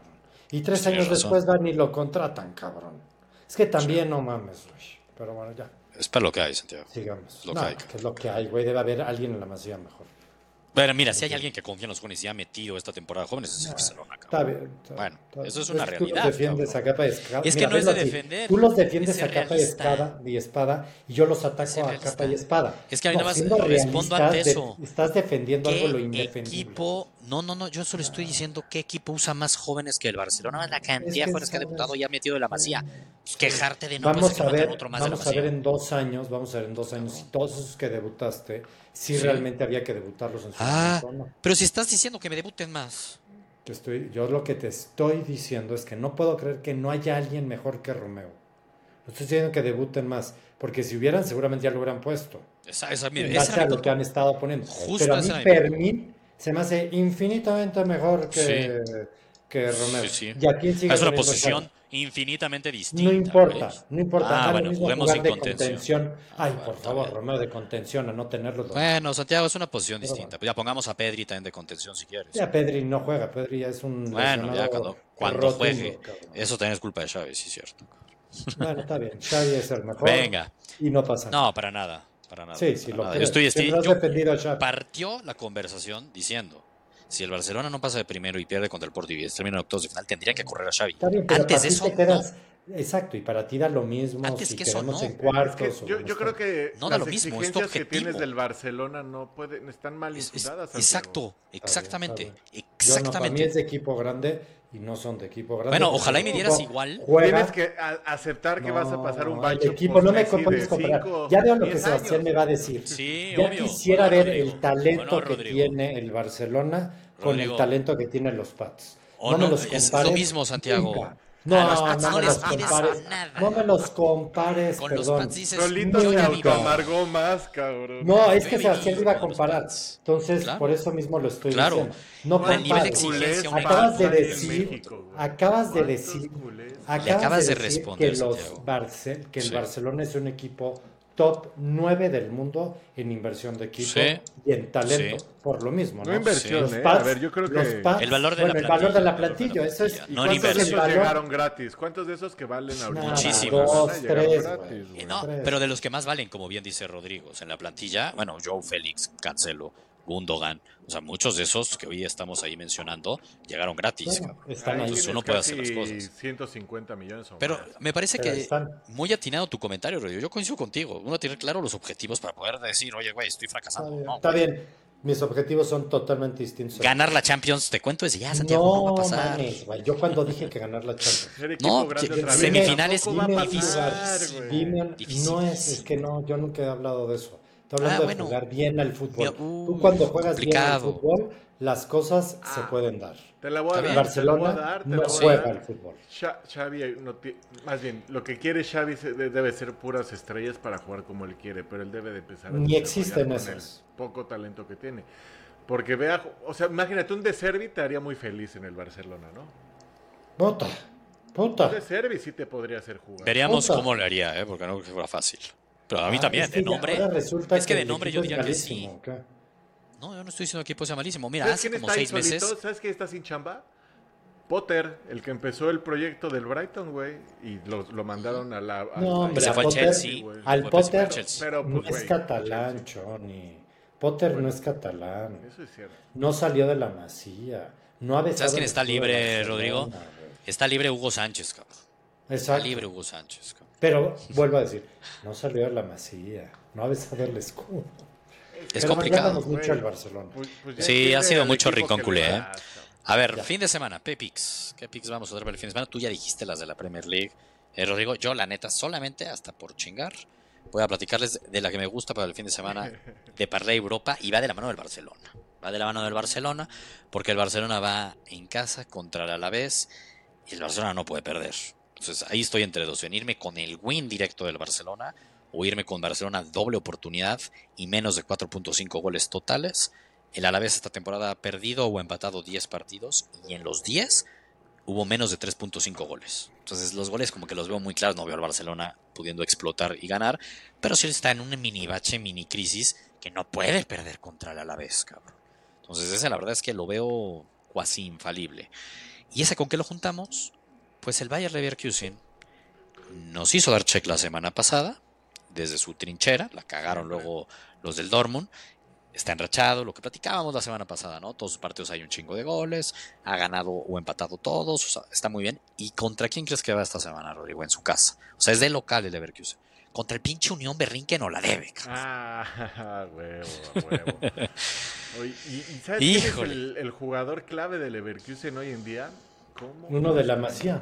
Y tres Tienes años razón. después van y lo contratan, cabrón. Es que también no mames, güey. Pero bueno, ya, Es para lo que hay, Santiago. sigamos. Lo no, que hay. que es lo que hay, güey. Debe haber alguien en la Masía mejor. Pero mira, si hay alguien que confía en los jóvenes y ha metido esta temporada jóvenes, es el Barcelona. Está bien. está- Bueno, está- eso es una Tú realidad, los defiendes cabrón. a capa y espada. Es que Mira, no es de así. defender, Tú los es defiendes a capa y espada, y espada y yo los ataco a capa y espada. Es que a mí nada más respondo ante de- eso. estás defendiendo algo lo ¿Qué indefendible. equipo? No, no, no, yo solo estoy diciendo qué equipo usa más jóvenes que el Barcelona. La cantidad de jóvenes que ha debutado y ha metido de la masía. Quejarte de no puede Vamos a ver, otro más de la vamos a ver en dos años, vamos a ver en dos años si todos esos que debutaste, si Sí. realmente había que debutarlos en su Ah, momento o no. pero si estás diciendo que me debuten más. Te estoy, yo lo que te estoy diciendo es que no puedo creer que no haya alguien mejor que Romeo. No estoy diciendo que debuten más, porque si hubieran seguramente ya lo hubieran puesto. Esa, esa, ese base era lo que han estado poniendo. Justo Pero a mí. Fermín se me hace infinitamente mejor que, que Romeo. Sí, sí. Y a quién sigue Es una posición infinitamente distinta. No importa, güey. no importa. Ah, bueno, juguemos sin de contención. Ay, bueno, por está favor. Romeo de contención, a no tenerlo. Bueno, Santiago es una posición Pero distinta. Pues ya pongamos a Pedri también de contención si quieres. Ya Pedri no juega, Pedri ya es un Bueno, ya cuando, cuando juegue. cabrón. Eso también es culpa de Xavi, sí es cierto. Bueno, está bien. Xavi es el mejor. Venga. Y no pasa nada. No, para nada. Para nada. Sí, sí, para lo nada. creo. Yo estoy, estoy- yo- defendido a Xavi. partió la conversación diciendo si el Barcelona no pasa de primero y pierde contra el Porto y termina en octavos de final, tendría que correr a Xavi. Está bien, pero Antes de eso, te quedas. Exacto, y para ti da lo mismo Antes si que eso, no. en Es cuartos. que o yo, yo creo que No da lo mismo, es exigencias que tienes objetivo. del Barcelona no pueden, están mal Es- es- exacto, exactamente. está Yo no, para mí Exactamente. es de equipo grande y no son de equipo grande. Bueno, ojalá y me dieras igual. juega- Tienes que aceptar que vas a pasar un. El equipo, no me puedes comparar. cinco, Ya veo lo que Sebastián años. me va a decir. Sí, ya obvio. quisiera Bueno, ver Rodrigo. el talento Bueno, que tiene el Barcelona con el talento que tienen los Pats. No, no, me los es compares lo mismo, Santiago. nunca. A No, los Pats no no me les los pides compares. nada. No me los compares, Con los perdón. Pats dices, Solito yo se ya Nunca. viví. autoamargó más, cabrón. No, es que Sebastián iba a con los comparar. Pats. Entonces, Claro. por eso mismo lo estoy Claro. diciendo. No el nivel de compares. exigencia, Acabas de decir, México, güey. acabas de ¿Cuántos decir, culés? acabas, acabas de de decir responder, que, los Santiago. Barce- que el Sí. Barcelona es un equipo top 9 del mundo en inversión de equipo Sí. y en talento, Sí. por lo mismo, ¿no? No inversión, Sí. ¿eh? A ver, yo creo los que... Pats- El valor de la bueno, el valor de plantilla, la el valor de la plantilla, eso es... plantilla. ¿Y No en cuántos de inversión. llegaron gratis? ¿Cuántos de esos que valen ahorita? Muchísimos. dos, tres, gratis. Eh, No, Tres. pero de los que más valen, como bien dice Rodrigo, en la plantilla, bueno, Joe Félix, Cancelo, Gundogan, o sea, muchos de esos que hoy estamos ahí mencionando llegaron gratis. Bueno, están Ahí uno puede hacer las cosas. 150 millones o Pero más. me parece Pero que están. muy atinado tu comentario, Rodrigo. Yo coincido contigo. Uno tiene claro los objetivos para poder decir, oye, güey, estoy Está fracasando. bien, No, está bien. Mis objetivos son totalmente distintos. Ganar la Champions, te cuento desde ya, Santiago, no, va a No, pasar. güey. Yo cuando dije que ganar la Champions. [LAUGHS] No, semifinales Tampoco va a dime pasar, difíciles. Difícil. no es, es que no, yo nunca he hablado de eso. Estoy hablando Ah, de bueno. jugar bien al fútbol. Mira, Tú uh, cuando juegas bien al fútbol, las cosas se Ah. pueden dar. Te la voy a Está dar. bien. te la voy a Barcelona dar, te no la voy a juega al fútbol. Xa- Xavi, no más bien, lo que quiere Xavi de- debe ser puras estrellas para jugar como él quiere, pero él debe de empezar a Ni existen el poco talento que tiene. Porque vea, o sea, imagínate, un De Servi te haría muy feliz en el Barcelona, ¿no? Puta, Un puta. De Servi sí te podría hacer jugar. Veríamos Puta. cómo le haría, ¿eh? porque no creo que fuera fácil. Pero a mí Ah, también, es que de nombre. es que de nombre yo diría que sí. No, yo no estoy diciendo que equipo sea malísimo. Mira, ¿Sabes hace como seis solito? meses. ¿Sabes quién está sin chamba? Potter, el que empezó el proyecto del Brighton, güey, y lo, lo mandaron a la... a- No, hombre, Se a Potter- Chelsea. Al Potter Chelsea. Pero, no pues, es catalán, Johnny. Potter no es catalán. Eso es cierto. No salió de la masía. No ha ¿Sabes quién está libre, Rodrigo? Está libre Hugo Sánchez, cabrón. Está libre Hugo Sánchez. Pero vuelvo a decir, no salió a la masía, no ha besado el escudo. Es complicado. mucho al Barcelona. Pues, pues sí, ha sido mucho rincón culé, ¿eh? A ver, fin de semana, Pepix. ¿Qué picks vamos a dar para el fin de semana? Tú ya dijiste las de la Premier League. Eh, Rodrigo, yo la neta, solamente hasta por chingar, voy a platicarles de la que me gusta para el fin de semana [LAUGHS] de Parley Europa y va de la mano del Barcelona. Va de la mano del Barcelona porque el Barcelona va en casa contra el Alavés y el Barcelona no puede perder. Entonces ahí estoy entre dos, venirme con el win directo del Barcelona o irme con Barcelona doble oportunidad y menos de 4.5 goles totales. El Alavés esta temporada ha perdido o empatado 10 partidos y en los 10 hubo menos de 3.5 goles. Entonces los goles como que los veo muy claros, no veo al Barcelona pudiendo explotar y ganar, pero sí está en una mini bache, mini crisis que no puede perder contra el Alavés, cabrón. Entonces ese la verdad es que lo veo cuasi infalible. ¿Y ese con qué lo juntamos? Pues el Bayer Leverkusen nos hizo dar check la semana pasada desde su trinchera, la cagaron luego los del Dortmund. Está enrachado, lo que platicábamos la semana pasada, ¿no? Todos los partidos hay un chingo de goles, ha ganado o empatado todos, está muy bien. ¿Y contra quién crees que va esta semana, Rodrigo? En su casa. O sea, es de local el Leverkusen. Contra el pinche Unión Berrín que no la debe. Ah, [LAUGHS] huevo, huevo. [LAUGHS] ¿y, sabes quién es el, jugador clave del Leverkusen hoy en día? Uno de la Masía,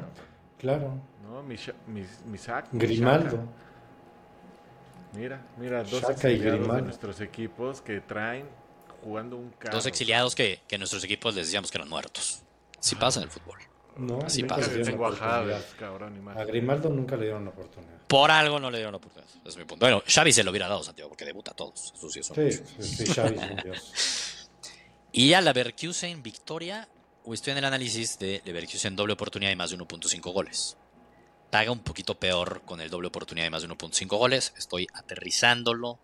claro. No, Misak. Grimaldo. Mira, mira, dos exiliados de nuestros equipos que traen jugando un carro. Dos exiliados que, que nuestros equipos les decíamos que eran muertos. Si pasa en el fútbol. No, así pasa. A Grimaldo nunca le dieron la oportunidad. Por algo no le dieron la oportunidad. Es mi punto. Bueno, Xavi se lo hubiera dado, Santiago, porque debuta a todos. Eso sí, sí, sí, Xavi es un [LAUGHS] dios. Y a la Leverkusen victoria estoy en el análisis de Leverkusen doble oportunidad y más de 1.5 goles. Paga un poquito peor con el doble oportunidad de más de 1.5 goles. Estoy aterrizándolo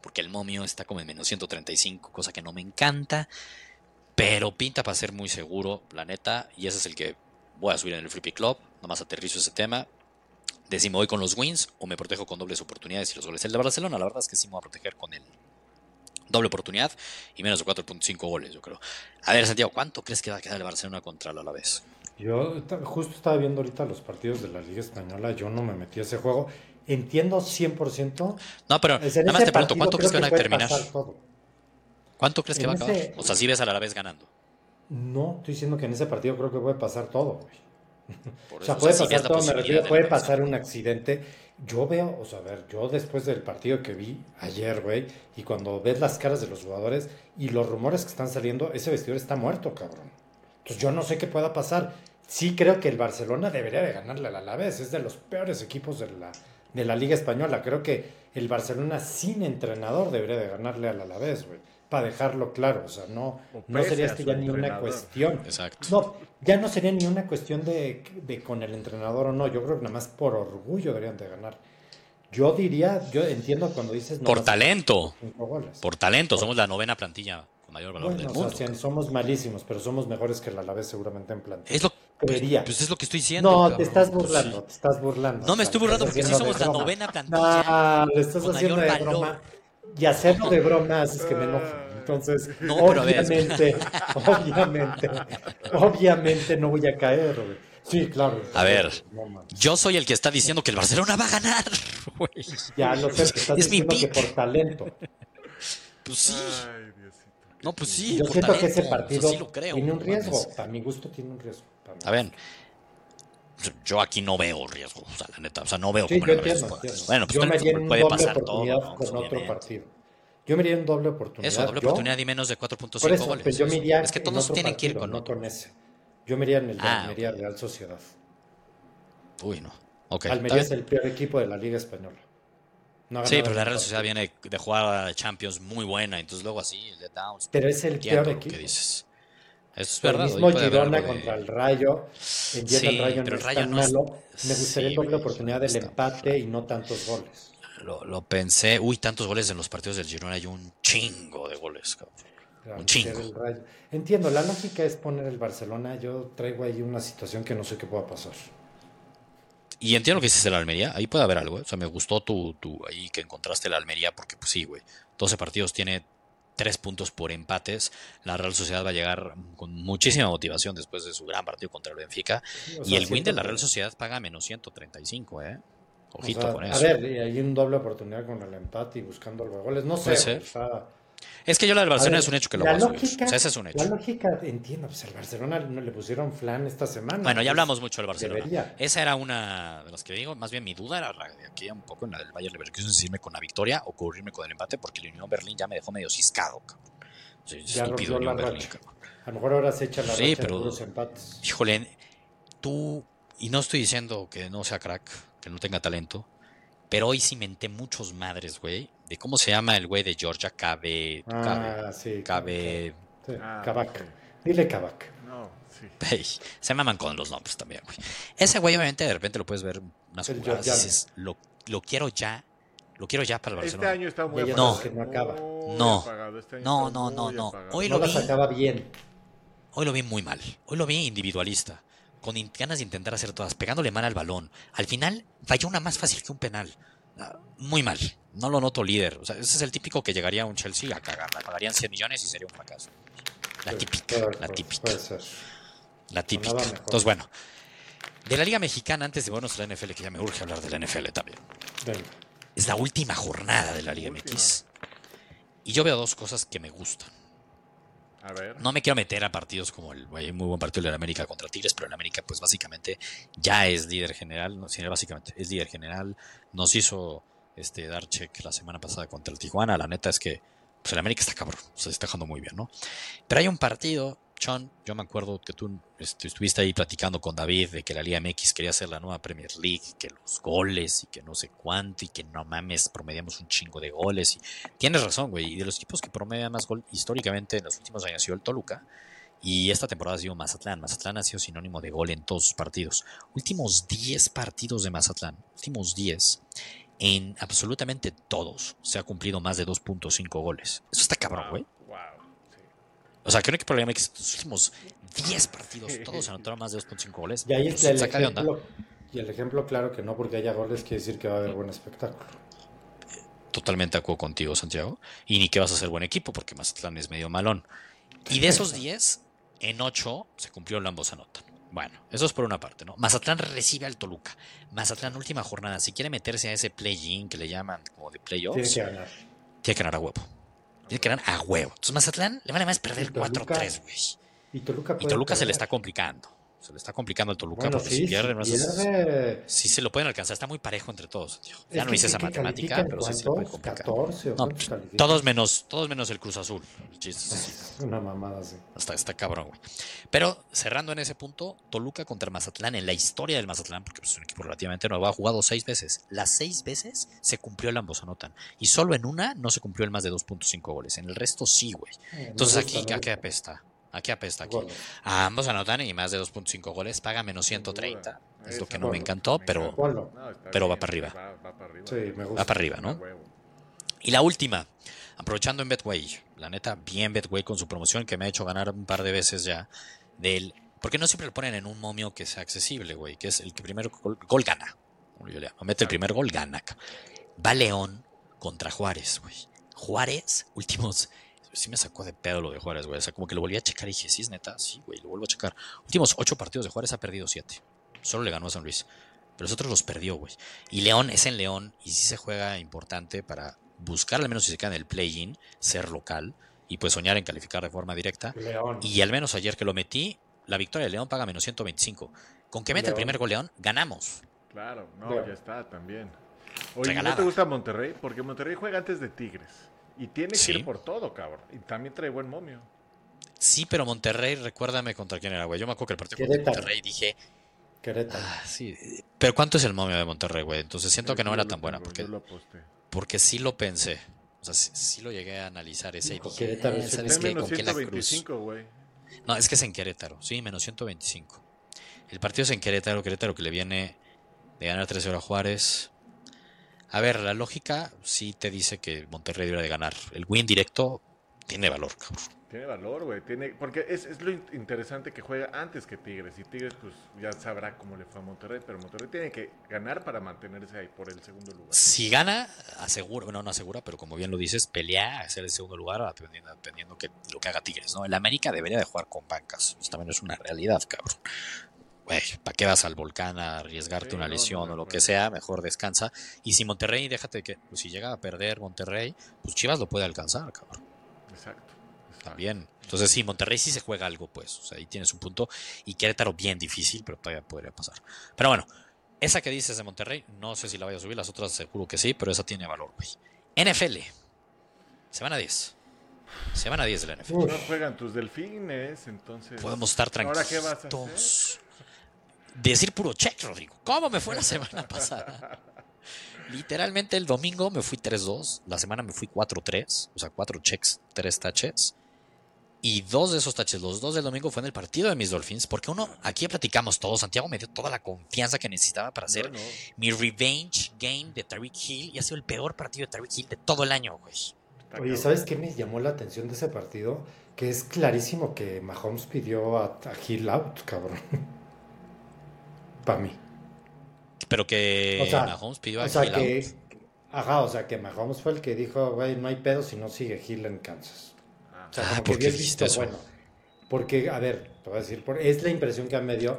porque el momio está como en menos 135, cosa que no me encanta. Pero pinta para ser muy seguro, la neta. Y ese es el que voy a subir en el Pick Club. Nomás aterrizo ese tema. Decimo voy con los wins o me protejo con dobles oportunidades y los goles. El de Barcelona, la verdad es que sí me voy a proteger con el doble oportunidad y menos de 4.5 goles, yo creo. A ver, Santiago, ¿cuánto crees que va a quedar el Barcelona contra el Alavés? Yo justo estaba viendo ahorita los partidos de la Liga Española, yo no me metí a ese juego. Entiendo 100%. No, pero nada más te pregunto, ¿cuánto crees que van a terminar? ¿Cuánto crees que va a acabar? O sea, si ves al Alavés ganando. No, estoy diciendo que en ese partido creo que puede pasar todo, o sea, puede pasar todo, me refiero, puede pasar un accidente yo veo, o sea, a ver, yo después del partido que vi ayer, güey, y cuando ves las caras de los jugadores y los rumores que están saliendo, ese vestidor está muerto, cabrón. Entonces yo no sé qué pueda pasar. Sí creo que el Barcelona debería de ganarle al Alavés, es de los peores equipos de la, de la Liga Española. Creo que el Barcelona sin entrenador debería de ganarle al Alavés, güey para dejarlo claro, o sea, no, no sería esto ya ni una cuestión. Exacto. No, ya no sería ni una cuestión de, de, con el entrenador o no, yo creo que nada más por orgullo deberían de ganar. Yo diría, yo entiendo cuando dices... por talento. Por talento, somos la novena plantilla con mayor valor del mundo. O sea, somos malísimos, pero somos mejores que la Alavés seguramente en plantilla. Es lo, Creería. Pues es lo que estoy diciendo. No, te estás burlando, te estás burlando. No me estoy burlando porque sí somos la novena plantilla. No, le estás haciendo de broma y hacerlo de broma es que me enojo. Entonces, obviamente, [LAUGHS] obviamente, obviamente no voy a caer, Sí, claro. A ver, yo soy el que está diciendo que el Barcelona va a ganar, [LAUGHS] güey. Ya lo sé, estás es diciendo mi que por talento. Pues sí. no, pues sí. Yo siento que ese partido tiene un riesgo. A mi gusto tiene un riesgo. A ver, yo aquí no veo riesgo, o sea, la neta, o sea, no veo sí, yo entiendo, Bueno, pues yo me iría en puede doble pasar oportunidad todo, con otro partido. Yo me iría en doble oportunidad. Eso, doble oportunidad y menos de 4.5 goles. Pues yo me iría es que todos tienen que ir con no con ese. Yo me iría en el de ah, Real Sociedad. Uy, no. Okay, Almería es el peor equipo de la Liga Española. sí, pero la Real Sociedad viene de jugar a Champions muy buena, entonces luego así, el Downs. Pero es el peor equipo. ¿Qué dices? Eso es verdad. El mismo Girona contra el Rayo. El Rayo no es tan malo. Me gustaría sí, la oportunidad del empate y no tantos goles. Lo, lo, pensé. Uy, tantos goles en los partidos del Girona. Hay un chingo de goles. un chingo. Entiendo, la lógica es poner el Barcelona. Yo traigo ahí una situación que no sé qué pueda pasar. Y entiendo lo que dices de la Almería. Ahí puede haber algo. ¿eh? O sea, me gustó tu, tu, ahí que encontraste la Almería porque, pues sí, güey. 12 partidos tiene tres puntos por empates. La Real Sociedad va a llegar con muchísima motivación después de su gran partido contra el Benfica. Y sea, el win de la Real Sociedad paga menos 135, ¿eh? o Ojito sea, con A eso. ver, y hay un doble oportunidad con el empate y buscando los goles. No sé. Puede ser. o sea, Es que yo la del Barcelona ver, es un hecho que lo la a subir. lógica- O sea, ese es un La hecho. lógica, entiendo, pues el Barcelona no le pusieron flan esta semana. Bueno, ya pues, hablamos mucho del Barcelona. debería. Esa era una de las que digo. Más bien mi duda era de aquí un poco en la del Bayern Leverkusen, si irme con la victoria o cubrirme con el empate, porque el Unión Berlín ya me dejó medio ciscado, cabrón. Ya estúpido la Unión Berlín, cabrón. A lo mejor ahora se echa la Sí, racha pero- de empates. Híjole, tú, y no estoy diciendo que no sea crack, que no tenga talento, pero hoy cimenté muchos madres, güey, de cómo se llama el güey de Georgia, Cabe, Cabe, Ah, sí. Cabe, Sí, Ah, Kabak. Dile Kabak. No, sí. Se maman con los nombres también, güey. Ese güey, obviamente, de repente lo puedes ver unas El jugadas y dices, lo, lo quiero ya, lo quiero ya para el Este Barcelona. año está muy apagado. sabes que no acaba. No. apagado, este No, no, no, no. Hoy No lo vi. sacaba bien. Hoy lo vi muy mal. Hoy lo vi individualista. Con ganas de intentar hacer todas, pegándole mal al balón. Al final falló una más fácil que un penal. Ah, Muy mal. No lo noto líder. O sea, ese es el típico que llegaría a un Chelsea a cagar. Le pagarían 100 millones y sería un fracaso. La típica, la típica, la típica. Entonces, bueno. De la Liga Mexicana, antes de a la NFL, que ya me urge hablar de la NFL también. Venga. Es la última jornada de la Liga. MX. Y yo veo dos cosas que me gustan. No me quiero meter a partidos como el muy buen partido de la América contra Tigres, pero el América pues básicamente ya es líder general, no, básicamente es líder general, nos hizo este dar check la semana pasada contra el Tijuana, la neta es que pues el América está cabrón, se está dejando muy bien, ¿no? Pero hay un partido, Sean, yo me acuerdo que tú este, estuviste ahí platicando con David de que la Liga MX quería hacer la nueva Premier League, que los goles y que no sé cuánto y que no mames, promediamos un chingo de goles y tienes razón, güey, y de los equipos que promedian más gol históricamente en los últimos años ha sido el Toluca, y esta temporada ha sido Mazatlán. Mazatlán ha sido sinónimo de gol en todos sus partidos. Últimos 10 partidos de Mazatlán. Últimos 10. En absolutamente todos se ha cumplido más de 2.5 goles. Eso está cabrón, güey. O sea, creo que problema es que los últimos 10 partidos todos anotaron más de 2.5 goles. Y ahí está el saca de onda. ejemplo. Y el ejemplo claro que no porque haya goles quiere decir que va a haber buen espectáculo. Totalmente acuerdo contigo, Santiago. Y ni que vas a ser buen equipo, porque Mazatlán es medio malón. Y de esos 10, en 8 se cumplió el ambos anotan. Bueno, eso es por una parte, ¿no? Mazatlán recibe al Toluca. Mazatlán, última jornada. Si quiere meterse a ese play-in que le llaman como de Tiene playoffs, que ganar. tiene que ganar a huevo. Tiene que ganar a huevo. Entonces, Mazatlán le vale más perder Y Toluca- 4-3, güey. Y Toluca, Y Toluca se le está complicando. Se le está complicando al Toluca Bueno, porque sí, si pierde, si no pierde- sí se lo pueden alcanzar. Está muy parejo entre todos. tío. Ya Es no hice sí esa matemática, pero sí se le puede complicar. 14 o No, todos menos, todos menos el Cruz Azul. Es [LAUGHS] una mamada así. Está, está cabrón, güey. Pero cerrando en ese punto, Toluca contra Mazatlán, en la historia del Mazatlán, porque es un equipo relativamente nuevo, ha jugado seis veces. Las seis veces se cumplió el ambos anotan. Y solo en una no se cumplió el más de 2.5 goles. En el resto sí, güey. Eh, Entonces aquí, gusta, me ¿a qué gusta. apesta? ¿A qué apesta aquí? Goles. A ambos anotan y más de 2.5 goles, paga menos 130. Es lo que no me encantó, pero... No, pero va para arriba. Va, va para arriba. Sí, me gusta. Va para arriba, A ¿no? Y la última, aprovechando en Betway, la neta, bien Betway con su promoción que me ha hecho ganar un par de veces ya del... Porque no siempre lo ponen en un momio que sea accesible, güey, que es el que primero gol, gol gana. como yo le llamo. Mete el primer gol, gana. Va León contra Juárez, güey. Juárez, últimos... Sí me sacó de pedo lo de Juárez, güey. O sea, como que lo volví a checar y dije, sí, es neta, sí, güey, lo vuelvo a checar. Últimos ocho partidos de Juárez ha perdido siete. Solo le ganó a San Luis. Pero los otros los perdió, güey. Y León es en León y sí se juega importante para buscar, al menos si se queda en el play-in, ser local y pues soñar en calificar de forma directa. León. Y al menos ayer que lo metí, la victoria de León paga menos 125. Con que meta el primer gol León, ganamos. Claro, no, León. ya está también. Oye, Regalada. ¿no te gusta Monterrey? Porque Monterrey juega antes de Tigres. Y tiene que ir por todo, cabrón. Y también trae buen momio. Sí, pero Monterrey, recuérdame contra quién era, güey. Yo me acuerdo que el partido contra. Monterrey dije, Querétaro. ah, sí. Pero ¿cuánto es el momio de Monterrey, güey? Entonces siento que no era lo tan buena porque, porque sí lo pensé. O sea, sí, sí lo llegué a analizar ese y Hijo, dije, Querétaro eh, ¿sabes qué? ¿Con qué la cruz? 125, güey. No, es que es en Querétaro, sí, menos 125. El partido es en Querétaro, Querétaro que le viene de ganar 3 horas a Juárez. A ver, la lógica sí te dice que Monterrey debería de ganar. El win directo tiene valor, cabrón. Tiene valor, güey. Tiene, porque es, es lo in- interesante que juega antes que Tigres. Y Tigres, pues ya sabrá cómo le fue a Monterrey. Pero Monterrey tiene que ganar para mantenerse ahí por el segundo lugar. Si gana, asegura, bueno, no asegura, pero como bien lo dices, pelea a ser el segundo lugar dependiendo, dependiendo que lo que haga Tigres, ¿no? El América debería de jugar con bancas. Eso también es una realidad, cabrón. ¿Para qué vas al volcán a arriesgarte Sí, una no, lesión no, o lo que sea? Mejor descansa. Y si Monterrey, déjate que, pues si llega a perder Monterrey, pues Chivas lo puede alcanzar, cabrón. Exacto. exacto. También. Entonces, sí, Monterrey sí se juega algo, pues. O sea, ahí tienes un punto. Y Querétaro bien difícil, pero todavía podría pasar. Pero bueno, esa que dices de Monterrey, no sé si la vaya a subir. Las otras seguro que sí, pero esa tiene valor, güey. NFL. Semana 10. Semana 10 de la NFL. No juegan tus delfines, entonces. Podemos estar ¿Ahora tranquilos. qué vas a hacer? Decir puro check, Rodrigo. ¿Cómo me fue la semana pasada? [LAUGHS] Literalmente el domingo me fui 3-2. La semana me fui 4-3. O sea, 4 checks, 3 taches. Y dos de esos taches, los dos del domingo, fue en el partido de mis Dolphins. Porque uno, aquí platicamos todo. Santiago me dio toda la confianza que necesitaba para hacer No, no. mi revenge game de Tariq Hill. Y ha sido el peor partido de Tariq Hill de todo el año, güey. Oye. ¿sabes qué me llamó la atención de ese partido? Que es clarísimo que Mahomes pidió a, a Hill out, cabrón. Para mí. Pero que O sea, Mahomes pidió a O sea que. Ajá, o sea que Mahomes fue el que dijo, güey, no hay pedo si no sigue Hill en Kansas. Ah, O sea, Ah, como ¿por que qué dio el dijiste visto eso? bueno. Porque, a ver, te voy a decir, es la impresión que me dio.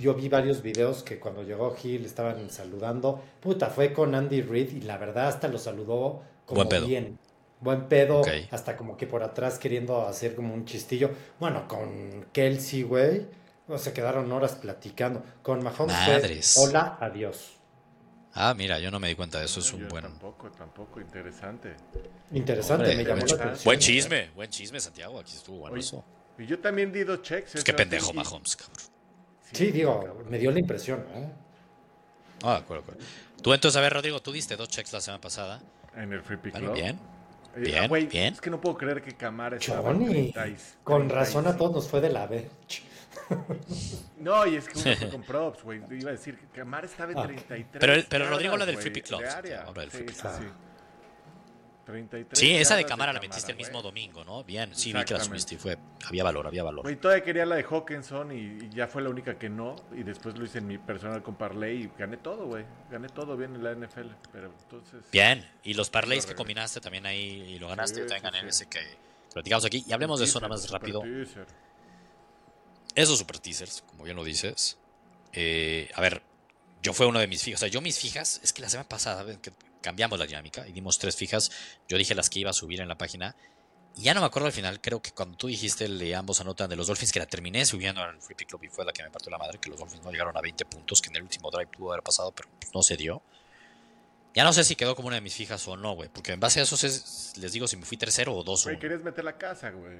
Yo vi varios videos que cuando llegó Hill estaban saludando. Puta, fue con Andy Reid y la verdad hasta lo saludó como Buen pedo. bien. Buen pedo, hasta como que por atrás queriendo hacer como un chistillo. Bueno, con Kelsey, güey, se quedaron horas platicando. Con Mahomes fue, Madres. hola, adiós. Ah, mira, yo no me di cuenta de eso. Es yo un buen. Tampoco, tampoco, interesante. Interesante, Hombre, me llamó la buen- atención. Buen chisme, buen chisme, Santiago. Aquí estuvo bueno Oye, eso. Y yo también di dos checks. Es que esa- pendejo y- Mahomes, cabrón. Sí, digo, cabrón. me dio la impresión, ¿eh? Ah, de acuerdo, de acuerdo. Tú entonces, a ver, Rodrigo, tú diste dos checks la semana pasada. En el Free Pick bien. Eh, bien, ah, bien. Es que no puedo creer que Camara Johnny, 30 y- con 35. razón a todos nos fue de la B. No, y es que uno fue [LAUGHS] con props, güey. Iba a decir que Camara estaba en Ah. 33. Pero el- pero yardas, Rodrigo habla del Free Pick Club, de Sí, sí, Club. sí. 33 Sí, esa de Cámara la Camara, metiste el mismo domingo, ¿no? Bien, sí, vi que la subiste y fue. Había valor, había valor. Güey, todavía quería la de Hawkinson y, y ya fue la única que no. Y después lo hice en mi personal con Parley y gané todo, güey. Gané todo bien en la NFL. Pero entonces. Bien, y los parlays que combinaste también ahí y lo ganaste. Sí, yo también gané sí. ese que platicamos aquí. Y hablemos de eso nada más rápido. teaser. Esos super teasers, como bien lo dices. eh, a ver, yo fue uno de mis fijas. O sea, yo mis fijas, es que la semana pasada que cambiamos la dinámica y dimos tres fijas. Yo dije las que iba a subir en la página. Y ya no me acuerdo al final, creo que cuando tú dijiste el de ambos anotan de los Dolphins, que la terminé subiendo al Free Pick Club y fue la que me partió la madre, que los Dolphins no llegaron a 20 puntos, que en el último drive pudo haber pasado, pero pues, no se dio. Ya no sé si quedó como una de mis fijas o no, güey, porque en base a eso es- les digo si me fui tercero o dos Güey, querías meter la casa, güey.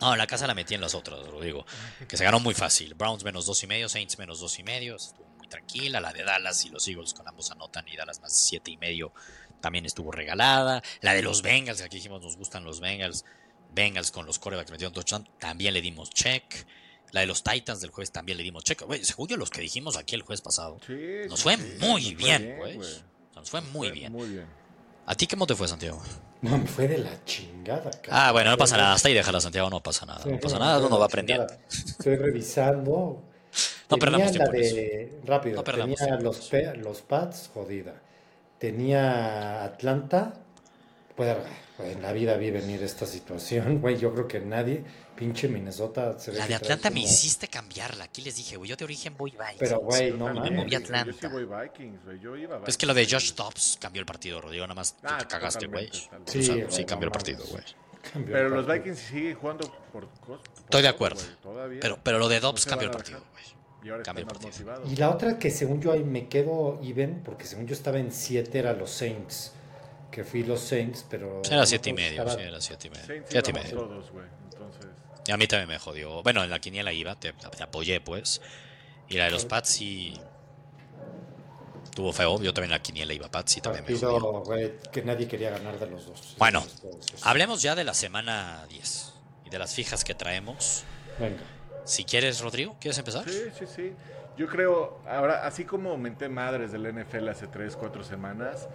No, la casa la metí en las otras, lo digo. Que se ganó muy fácil. Browns menos dos y medio, Saints menos dos y medio. Estuvo muy tranquila. La de Dallas y los Eagles con ambos anotan y Dallas más siete y medio también estuvo regalada. La de los Bengals, que aquí dijimos nos gustan los Bengals. Bengals con los corebacks metieron touchdown, también le dimos check. La de los Titans del jueves también le dimos check. Güey, según yo los que dijimos aquí el jueves pasado. Sí, Nos fue sí, muy nos bien, güey. Nos fue muy Fue bien. Muy bien. ¿A ti cómo te fue, Santiago? No, me fue de la chingada, cabrón. Ah, bueno, no pasa nada. Hasta ahí déjala, Santiago. No pasa nada. No pasa nada. Uno va aprendiendo. Estoy revisando. No perdamos tiempo de, Rápido, No perdamos tenía tiempo los, los Pats, jodida. Tenía Atlanta. Pues, güey, en la vida vi venir esta situación, güey. Yo creo que nadie, pinche Minnesota, se ve La de Atlanta me como- hiciste cambiarla. Aquí les dije, güey, yo de origen voy Vikings. Pero, güey, no también, me mames. moví a yo- Atlanta. Yo sí voy Vikings, güey. Yo iba a es que lo de Vikings, Josh. Dobbs cambió el partido, Rodrigo. Nada más Ah, te cagaste, güey. totalmente. O sea, Sí, Sí, cambió el no partido, mames. güey. Pero el los partido. Vikings siguen jugando por cosas. Estoy de acuerdo. Todavía. Pero, pero lo de No Dobbs se cambió el partido, güey. Y ahora el partido. Y la otra que según yo ahí me quedo even, porque según yo estaba en 7 era los Saints. Que fui los Saints, pero. Era siete y medio, estar- sí, era siete y medio. Saints Siete y medio. todos, güey. Entonces. Y a mí también me jodió. Bueno, en la quiniela iba, te, te apoyé, pues. Y la de los Pats sí. Tuvo feo. Yo también en la quiniela iba Pats y también me jodió. Partido, güey, que nadie quería ganar de los dos. Bueno, Entonces, Hablemos ya de la semana 10 y de las fijas que traemos. Venga. Si quieres, Rodrigo, ¿quieres empezar? Sí, sí, sí. Yo creo, ahora, así como menté madres del NFL hace 3, 4 semanas,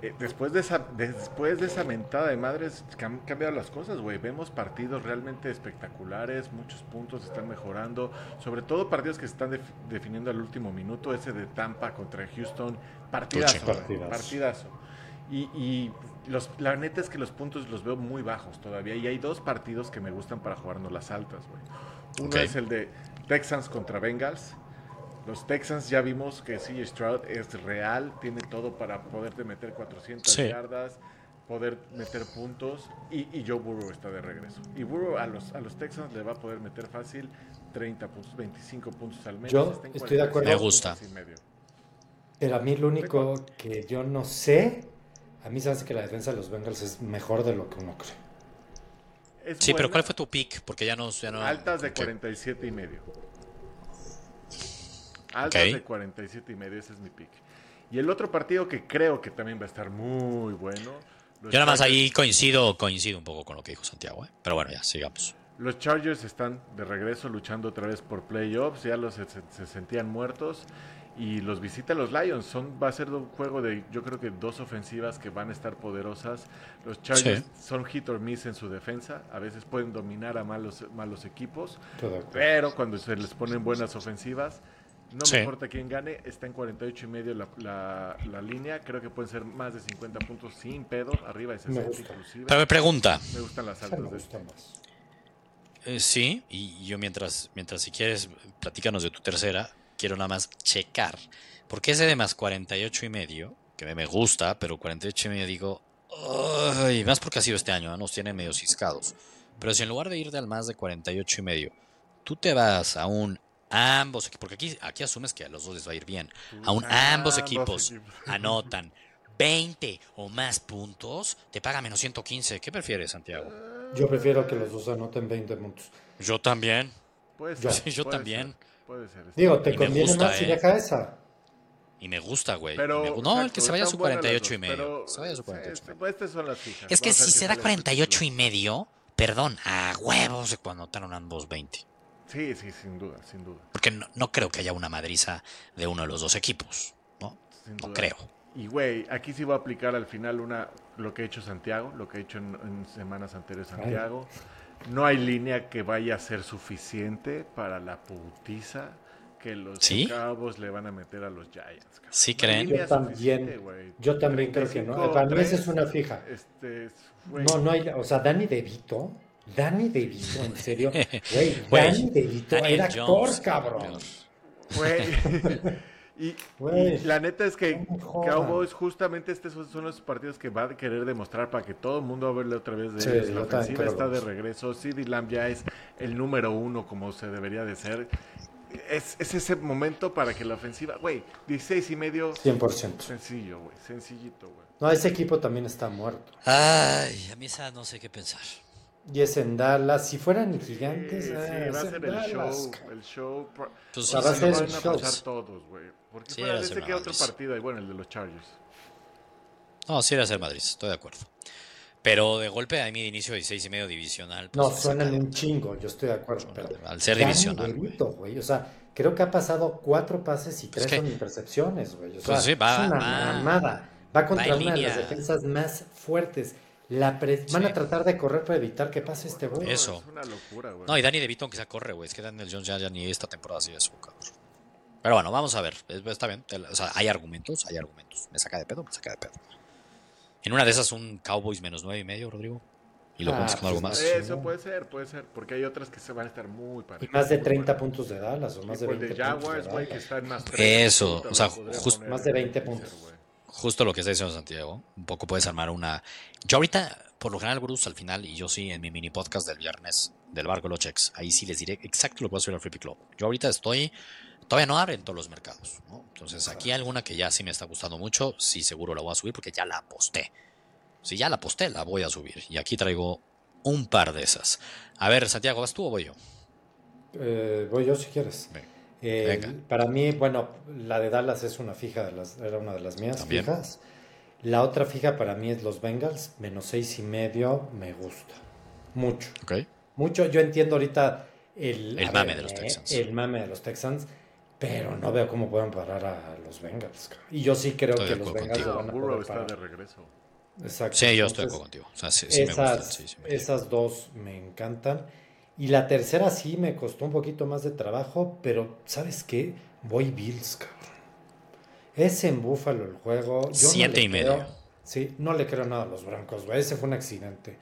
eh, después, de esa, después de esa mentada de madres, han cambiado las cosas, güey. Vemos partidos realmente espectaculares, muchos puntos están mejorando, sobre todo partidos que se están definiendo al último minuto, ese de Tampa contra Houston, partidazo, partidazo. Y, y los, la neta es que los puntos los veo muy bajos todavía, y hay dos partidos que me gustan para jugarnos las altas, güey. Uno es el de Texans contra Bengals, los Texans ya vimos que sí, Stroud es real, tiene todo para poderte meter 400 yardas, poder meter puntos y, y, Joe Burrow está de regreso. Y Burrow a los, a los Texans le va a poder meter fácil 30 puntos, 25 puntos al menos. Yo estoy de acuerdo. Me gusta. Pero a mí lo único que yo no sé, a mí se hace que la defensa de los Bengals es mejor de lo que uno cree. sí, pero ¿cuál fue tu pick? Porque ya no... Ya no Altas de 47 y medio. Altas de 47 y medio, ese es mi pick. Y el otro partido que creo que también va a estar muy bueno. Yo nada más ahí coincido, coincido un poco con lo que dijo Santiago, ¿eh? pero bueno, ya sigamos. Los Chargers están de regreso luchando otra vez por playoffs, ya los se, sentían muertos y los visita los Lions. Son, va a ser un juego de, yo creo que dos ofensivas que van a estar poderosas. Los Chargers son hit or miss en su defensa, a veces pueden dominar a malos, malos equipos, pero cuando se les ponen buenas ofensivas, no me importa quién gane, está en 48 y medio la, la, línea. Creo que pueden ser más de 50 puntos sin pedo, arriba de 60 inclusive. Pero me pregunta. Me gustan las altas de eh, sí, y yo mientras, mientras si quieres, platícanos de tu tercera, quiero nada más checar. Porque ese de más 48 y medio, que me gusta, pero 48 y medio digo, ay, más porque ha sido este año, nos tiene medio ciscados. Pero si en lugar de ir al más de 48 y medio, tú te vas a un ambos porque aquí, aquí asumes que a los dos les va a ir bien. Aún ambos, equipos, anotan 20 o más puntos, te paga menos 115. ¿Qué prefieres, Santiago? Yo prefiero que los dos anoten 20 puntos. Yo también. Puede ser, yo también. Puede ser. Digo, te conviene más si ¿eh? deja esa. Y me gusta, güey. no, el que se vaya a su 48 y medio. Se vaya a su 48 Estas son las fijas. Es que si se da 48 y medio, perdón, a huevos cuando anotaron ambos 20. Sí, sí, sin duda, sin duda. Porque no, creo que haya una madriza de uno de los dos equipos, ¿no? no creo. Y güey, aquí sí va a aplicar al final una lo que ha hecho Santiago, lo que ha hecho en, semanas anteriores Santiago. No hay línea que vaya a ser suficiente para la putiza que los cabos le van a meter a los Giants. Sí creen. Yo también, yo también creo que no. Para mí esa es una fija. Este, no, no hay, o sea, Dani DeVito Danny DeVito, en serio. [LAUGHS] Güey, Danny DeVito era actor, cabrón. [LAUGHS] Y, y, la neta es que Cowboys, justamente estos son los partidos que va a querer demostrar para que todo el mundo va a verle otra vez de La ofensiva está de regreso. CD Lamb ya es el número uno como se debería de ser. Es, es ese momento para que la ofensiva, güey, 16 y medio. 100%. Sencillo, güey, sencillito, güey. No, ese equipo también está muerto. Ay, a mí esa no sé qué pensar. Y es en Dallas. Si fueran gigantes, sí, ah, va a ser el show. El show. Pues sí, va a ser el show. todos, güey. Porque sí, fuera de ese que otro partido hay, bueno, el de los Chargers. No, sí era ser Madrid, estoy de acuerdo. Pero de golpe a mí de inicio de seis y medio divisional. Pues, no, suenan un chingo, yo estoy de acuerdo. Pero al ser divisional. güey. O sea, creo que ha pasado cuatro pases y tres son intercepciones, güey. O sea, pues sí, va, es una mamada. Va contra una de las defensas más fuertes la Van a tratar de correr para evitar que pase este güey. Eso. Es una locura, güey. No, y Danny DeVito aunque sea corre, güey. Es que Daniel Jones ya, ya ni esta temporada sigue su cabrón. Pero bueno, vamos a ver. Está bien. O sea, hay argumentos, hay argumentos. Me saca de pedo, me saca de pedo. En una de esas un Cowboys menos nueve y medio, Rodrigo. Y lo ah, pones con algo pues, más. Eso puede ser, puede ser. Porque hay otras que se van a estar muy parecidas. Y más de 30 puntos de Dallas o más de 20 de Jaguars, güey, que están más. Eso, o sea, justo. Más de 20 puntos. Justo lo que está diciendo Santiago. Un poco puedes armar una. Yo ahorita por lo general, Bruce, al final, y yo sí en mi mini podcast del viernes del Barco Lochex, ahí sí les diré exacto lo que voy a subir al Free Club. Yo ahorita estoy, todavía no abre en todos los mercados, ¿no? Entonces aquí hay alguna que ya sí me está gustando mucho, sí seguro la voy a subir porque ya la aposté. Si ya la aposté, la voy a subir. Y aquí traigo un par de esas. A ver, Santiago, ¿vas tú o voy yo? Eh, voy yo si quieres. Eh, para mí, bueno, la de Dallas es una fija, de las, era una de las mías fijas. La otra fija para mí es los Bengals, menos seis y medio, me gusta. Mucho. Okay. Mucho. Yo entiendo ahorita el, el mame de los Texans. El mame de los Texans. pero no veo cómo puedan parar a los Bengals. Y yo sí creo Estoy que los Bengals lo van a poder está parar. de regreso. Exacto. Sí, yo estoy de Entonces, acuerdo contigo. O sea, sí, sí me esas, gustan. Sí, sí me- esas dos me encantan. Y la tercera sí me costó un poquito más de trabajo, pero ¿sabes qué? Voy Bills, cabrón. Es en Búfalo el juego. Yo no Siete le y medio. creo- sí, no le creo nada a los Broncos, güey. Ese fue un accidente.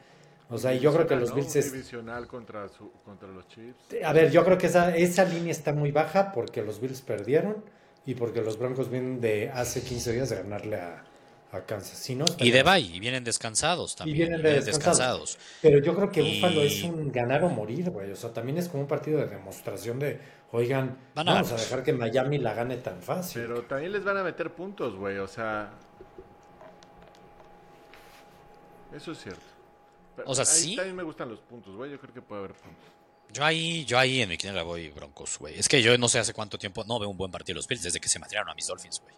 O sea, y yo creo que los ¿no? Bills es... divisional contra, su- contra los Chiefs. A ver, yo creo que esa, esa línea está muy baja porque los Bills perdieron y porque los Broncos vienen de hace 15 días de ganarle a, a Kansas. Si no, Y de bye, y vienen descansados también. vienen y de vienen descansados. descansados. Pero yo creo que Y- Búfalo es un ganar o morir, güey. O sea, también es como un partido de demostración de, oigan, Van a vamos a dejar que Miami la gane tan fácil. Pero también les van a meter puntos, güey. O sea. Eso es cierto. Pero O sea, ahí sí. También me gustan los puntos, güey. Yo creo que puede haber puntos. Yo ahí, yo ahí en mi quiniela voy Broncos, güey. Es que yo no sé hace cuánto tiempo no veo un buen partido de los Bills desde que se matrearon a mis Dolphins, güey.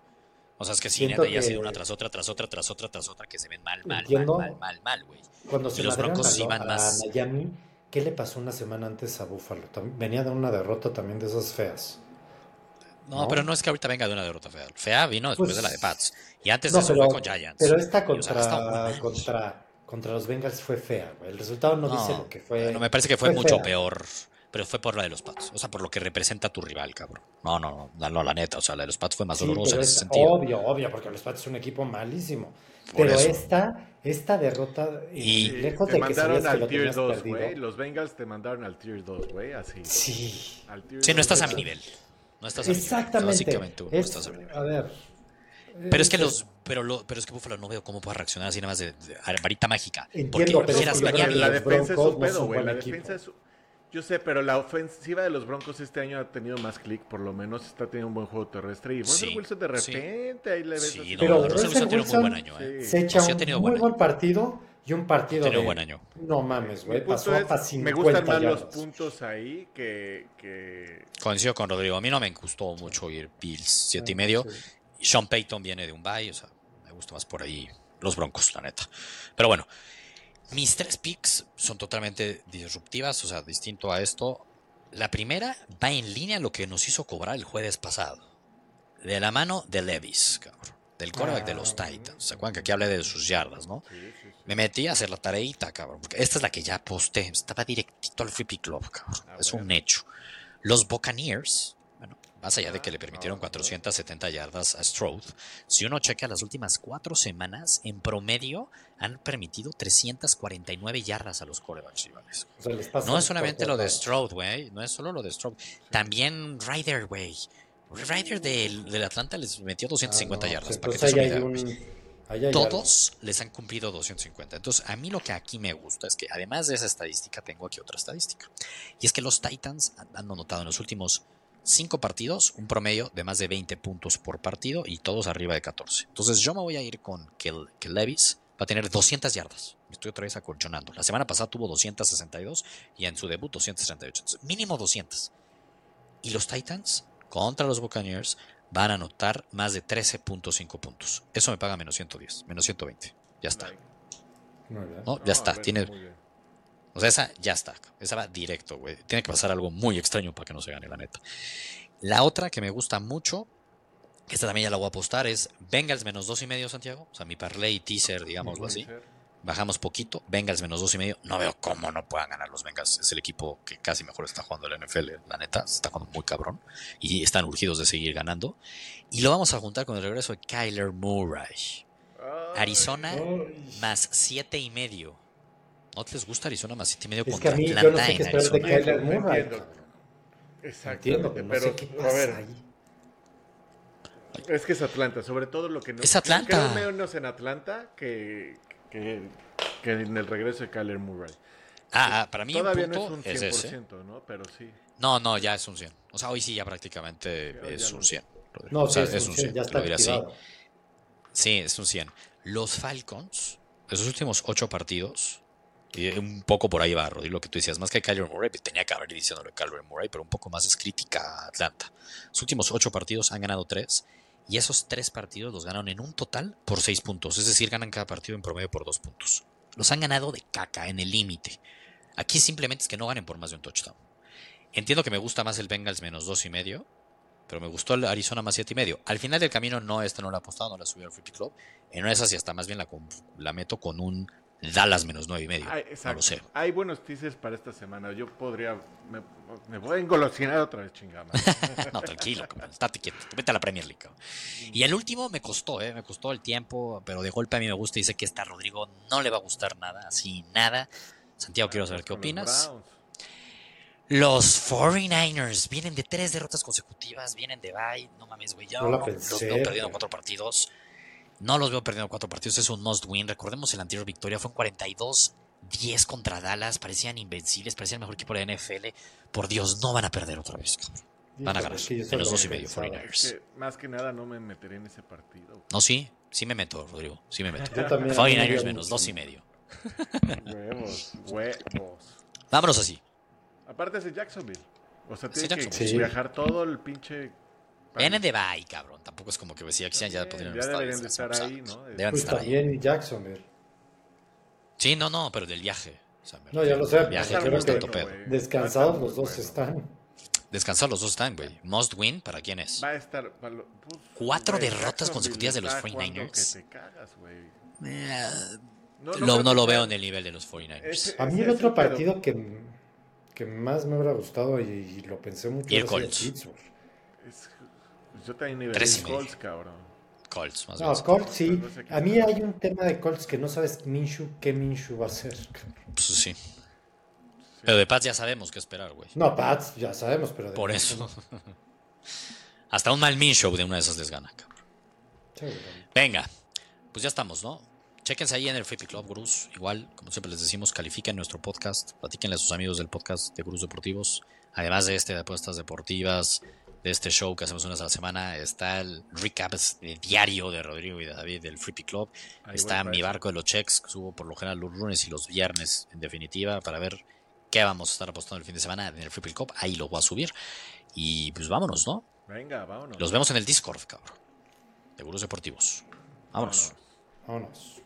O sea, es que sí, neta, ya ha sido una tras otra, tras otra, tras otra, tras otra, que se ven mal, mal, Entiendo. mal, mal, mal, mal, güey. Cuando y se los madrearon Broncos sí van más- Miami, ¿qué le pasó una semana antes a? Tam- Venía de una derrota también de esas feas. No, ¿No? pero no es que ahorita venga de una derrota fea. Fea vino después Pues- de la de Pats. Y antes No, de eso pero, fue con Giants. pero esta Y, o sea, contra, contra, contra los Bengals fue fea, güey. El resultado no, dice lo que fue. no, me parece que fue, mucho fea. peor. Pero fue por la de los Pats. O sea, por lo que representa a tu rival, cabrón. No, no, no, no, no, la neta. O sea, la de los Pats fue más Sí, dolorosa pero en ese es sentido. obvio, obvio, porque los Pats es un equipo malísimo. Por pero eso. esta, esta derrota, Y- y lejos te de que mandaron que al lo Tier tenías 2, perdido. güey. Los Bengals te mandaron al Tier 2, güey. Así. Sí, Al tier Sí, no 2, estás a mi nivel. No estás a mi nivel. exactamente. Básicamente, no Es- estás a mi nivel. a ver. Pero es que eh, los. Pero, lo, pero es que Buffalo no veo cómo pueda reaccionar así nada más de, de- a varita mágica. Entiendo, Porque pero que Miami. La los defensa es un no pedo, güey. La defensa es. Yo sé, pero la ofensiva de los Broncos este año ha tenido más clic, por lo menos está teniendo un buen juego terrestre. Y Russell Sí, Wilson de sí. repente ahí le ves. Sí, no, Pero Russell Russell Wilson tiene un muy buen año, ¿eh? Se echa Sí, ha un tenido muy buen partido y un partido Tenido de... buen año. No mames, güey. Pasó es, hasta me 50 gustan más los puntos ahí que, que Coincido con Rodrigo. A mí no me gustó mucho ir Bills siete y Ah, medio. sí. Sean Payton viene de un bye. O sea, me gusta más por ahí los Broncos, la neta. Pero bueno, mis tres picks son totalmente disruptivas. O sea, distinto a esto. La primera va en línea a lo que nos hizo cobrar el jueves pasado. De la mano de Levis, cabrón. Del quarterback de los Ah. Titans. ¿Se acuerdan que aquí hablé de sus yardas, no? Me metí a hacer la tareita, cabrón. Porque esta es la que ya posté. Estaba directito al Free Pick Club, cabrón. Ah, es un hecho. Los Buccaneers, más allá de que le permitieron ah, 470 yardas a Stroud, si uno checa las últimas cuatro semanas, en promedio han permitido 349 yardas a los corebacks rivales. O sea, No es solamente lo de. Stroud, güey. No es solo lo de Stroud. También Ryder, güey. Ryder del, del Atlanta les metió 250 Ah, no, yardas. para que te hay un... hay Todos les han cumplido 250. Entonces, a mí lo que aquí me gusta es que, además de esa estadística, tengo aquí otra estadística. Y es que los Titans han han anotado en los últimos cinco partidos un promedio de más de 20 puntos por partido y todos arriba de 14. Entonces, yo me voy a ir con que, que Levis va a tener 200 yardas. Me estoy otra vez acolchonando. La semana pasada tuvo 262 y en su debut 238. Entonces, mínimo 200. Y los Titans contra los Buccaneers van a anotar más de 13.5 puntos. Eso me paga menos 110, menos 120. Ya está. ¿no? Ya está. Tiene. O sea, esa ya está. Esa va directo, güey. Tiene que pasar algo muy extraño para que no se gane, la neta. La otra que me gusta mucho, que esta también ya la voy a apostar, es Bengals menos dos y medio, Santiago. O sea, mi parlay teaser, digámoslo así. Bajamos poquito. Bengals menos dos y medio. No veo cómo no puedan ganar los Bengals. Es el equipo que casi mejor está jugando el NFL, la neta. Se está jugando muy cabrón. Y están urgidos de seguir ganando. Y lo vamos a juntar con el regreso de Kyler Murray. Ay, Arizona más siete y medio. ¿No les gusta Arizona más siete y medio Es que contra a mí yo no Atlanta sé en qué esperar de? Kyler Entiendo, Murray. Exactamente, Entiendo, pero no pero sé qué a pasa ver, ahí. es que es Atlanta, sobre todo lo que no Es Atlanta. Creo menos en Atlanta que, que, que en el regreso de Kyler Murray. Ah, ah, para mí Todavía un no punto es un es, ese. 100%, ¿no? Pero sí. No, no, ya es un 100. O sea, hoy sí ya prácticamente Ya, es ya un lo- 100. Rodrigo. No, o sea, sí, es un 100, ya lo está diré así. Sí, es un 100. Los Falcons, esos últimos ocho partidos, un poco por ahí va, Rodrigo, lo que tú decías, más que Kyler Murray, pues tenía que haber diciéndole a Kyler Murray, pero un poco más es crítica a Atlanta. Los últimos ocho partidos han ganado tres, y esos tres partidos los ganaron en un total por seis puntos, es decir, ganan cada partido en promedio por dos puntos. Los han ganado de caca, en el límite. Aquí simplemente es que no ganen por más de un touchdown. Entiendo que me gusta más el Bengals menos dos y medio, pero me gustó el Arizona más siete y medio. Al final del camino no, esta no la he apostado, no la subí al Free Club. En una de esas y hasta más bien la meto con un Dallas menos nueve y medio. Ay, no lo sé. Hay buenos teasers para esta semana. Yo podría. Me, me voy a engolosinar otra vez, chingada. [LAUGHS] No, tranquilo, cabrón, estate quieto, vete a la Premier League. Y el último me costó, ¿eh? me costó el tiempo, pero de golpe a mí me gusta y sé que esta Rodrigo no le va a gustar nada, así nada. Santiago, quiero saber qué opinas. Los 49ers vienen de tres derrotas consecutivas, vienen de bye. No mames, güey. Yo No no veo perdiendo güey. cuatro partidos. No los veo perdiendo cuatro partidos. Es un must win. Recordemos el anterior victoria. Fue un 42-10 contra Dallas. Parecían invencibles. Parecían el mejor equipo de la NFL. Por Dios, no van a perder otra vez. Van a ganar. En los dos y medio, pensaba. 49ers. Es que, más que nada no me meteré en ese partido. No, sí. Sí me meto, Rodrigo. Sí me meto. Yo también. a mí me 49ers dio menos dos y medio. Huevos, huevos. Vámonos así. Aparte es de Jacksonville. O sea, tiene que viajar todo el pinche. Vienen de bye, cabrón. Tampoco es como que decía que ya podrían ya estar deberían de desde estar ahí, ¿no? Deben Pues estar ahí. Jacksonville. Sí, no, no, pero del viaje. O sea, me No, ya lo sé, es. Descansados los dos están. Descansar los dos están, güey. Must win, ¿para quién es? Va a estar. va lo- pues, Cuatro derrotas consecutivas de los está jugando 49ers. Que te cagas, güey. Eh, No, lo veo en el nivel de los 49ers. Ese- A mí el es otro partido que, que más me hubiera gustado y, y lo pensé mucho de Colts. Pittsburgh. Es- yo también iba a Tres y decir medio. Colts, cabrón. Colts, más No, bien. Colts sí. No sé qué A mí hay un tema de Colts que no sabes Minshew qué Minshew va a hacer. Pues sí. Pero de Pats ya sabemos qué esperar, güey. No, Pats, ya sabemos, pero de Por eso. [LAUGHS] Hasta un mal min show de una de esas les gana, cabrón. seguro. Venga, pues ya estamos, ¿no? Chéquense ahí en el Free Club Gurús. Igual, como siempre les decimos, califiquen nuestro podcast. Platíquenle a sus amigos del podcast de Gurús Deportivos. Además de este de apuestas deportivas, de este show que hacemos una vez a la semana, está el recap de diario de Rodrigo y de David del Free Pick Club. Ahí está mi barco de los checks, que subo por lo general los lunes y los viernes, en definitiva, para ver qué vamos a estar apostando el fin de semana en el Free Pick Club. Ahí lo voy a subir. Y pues vámonos, ¿no? Venga, vámonos. Los vemos en el Discord, cabrón. De Gurús Deportivos. Vámonos. Vámonos. Vámonos.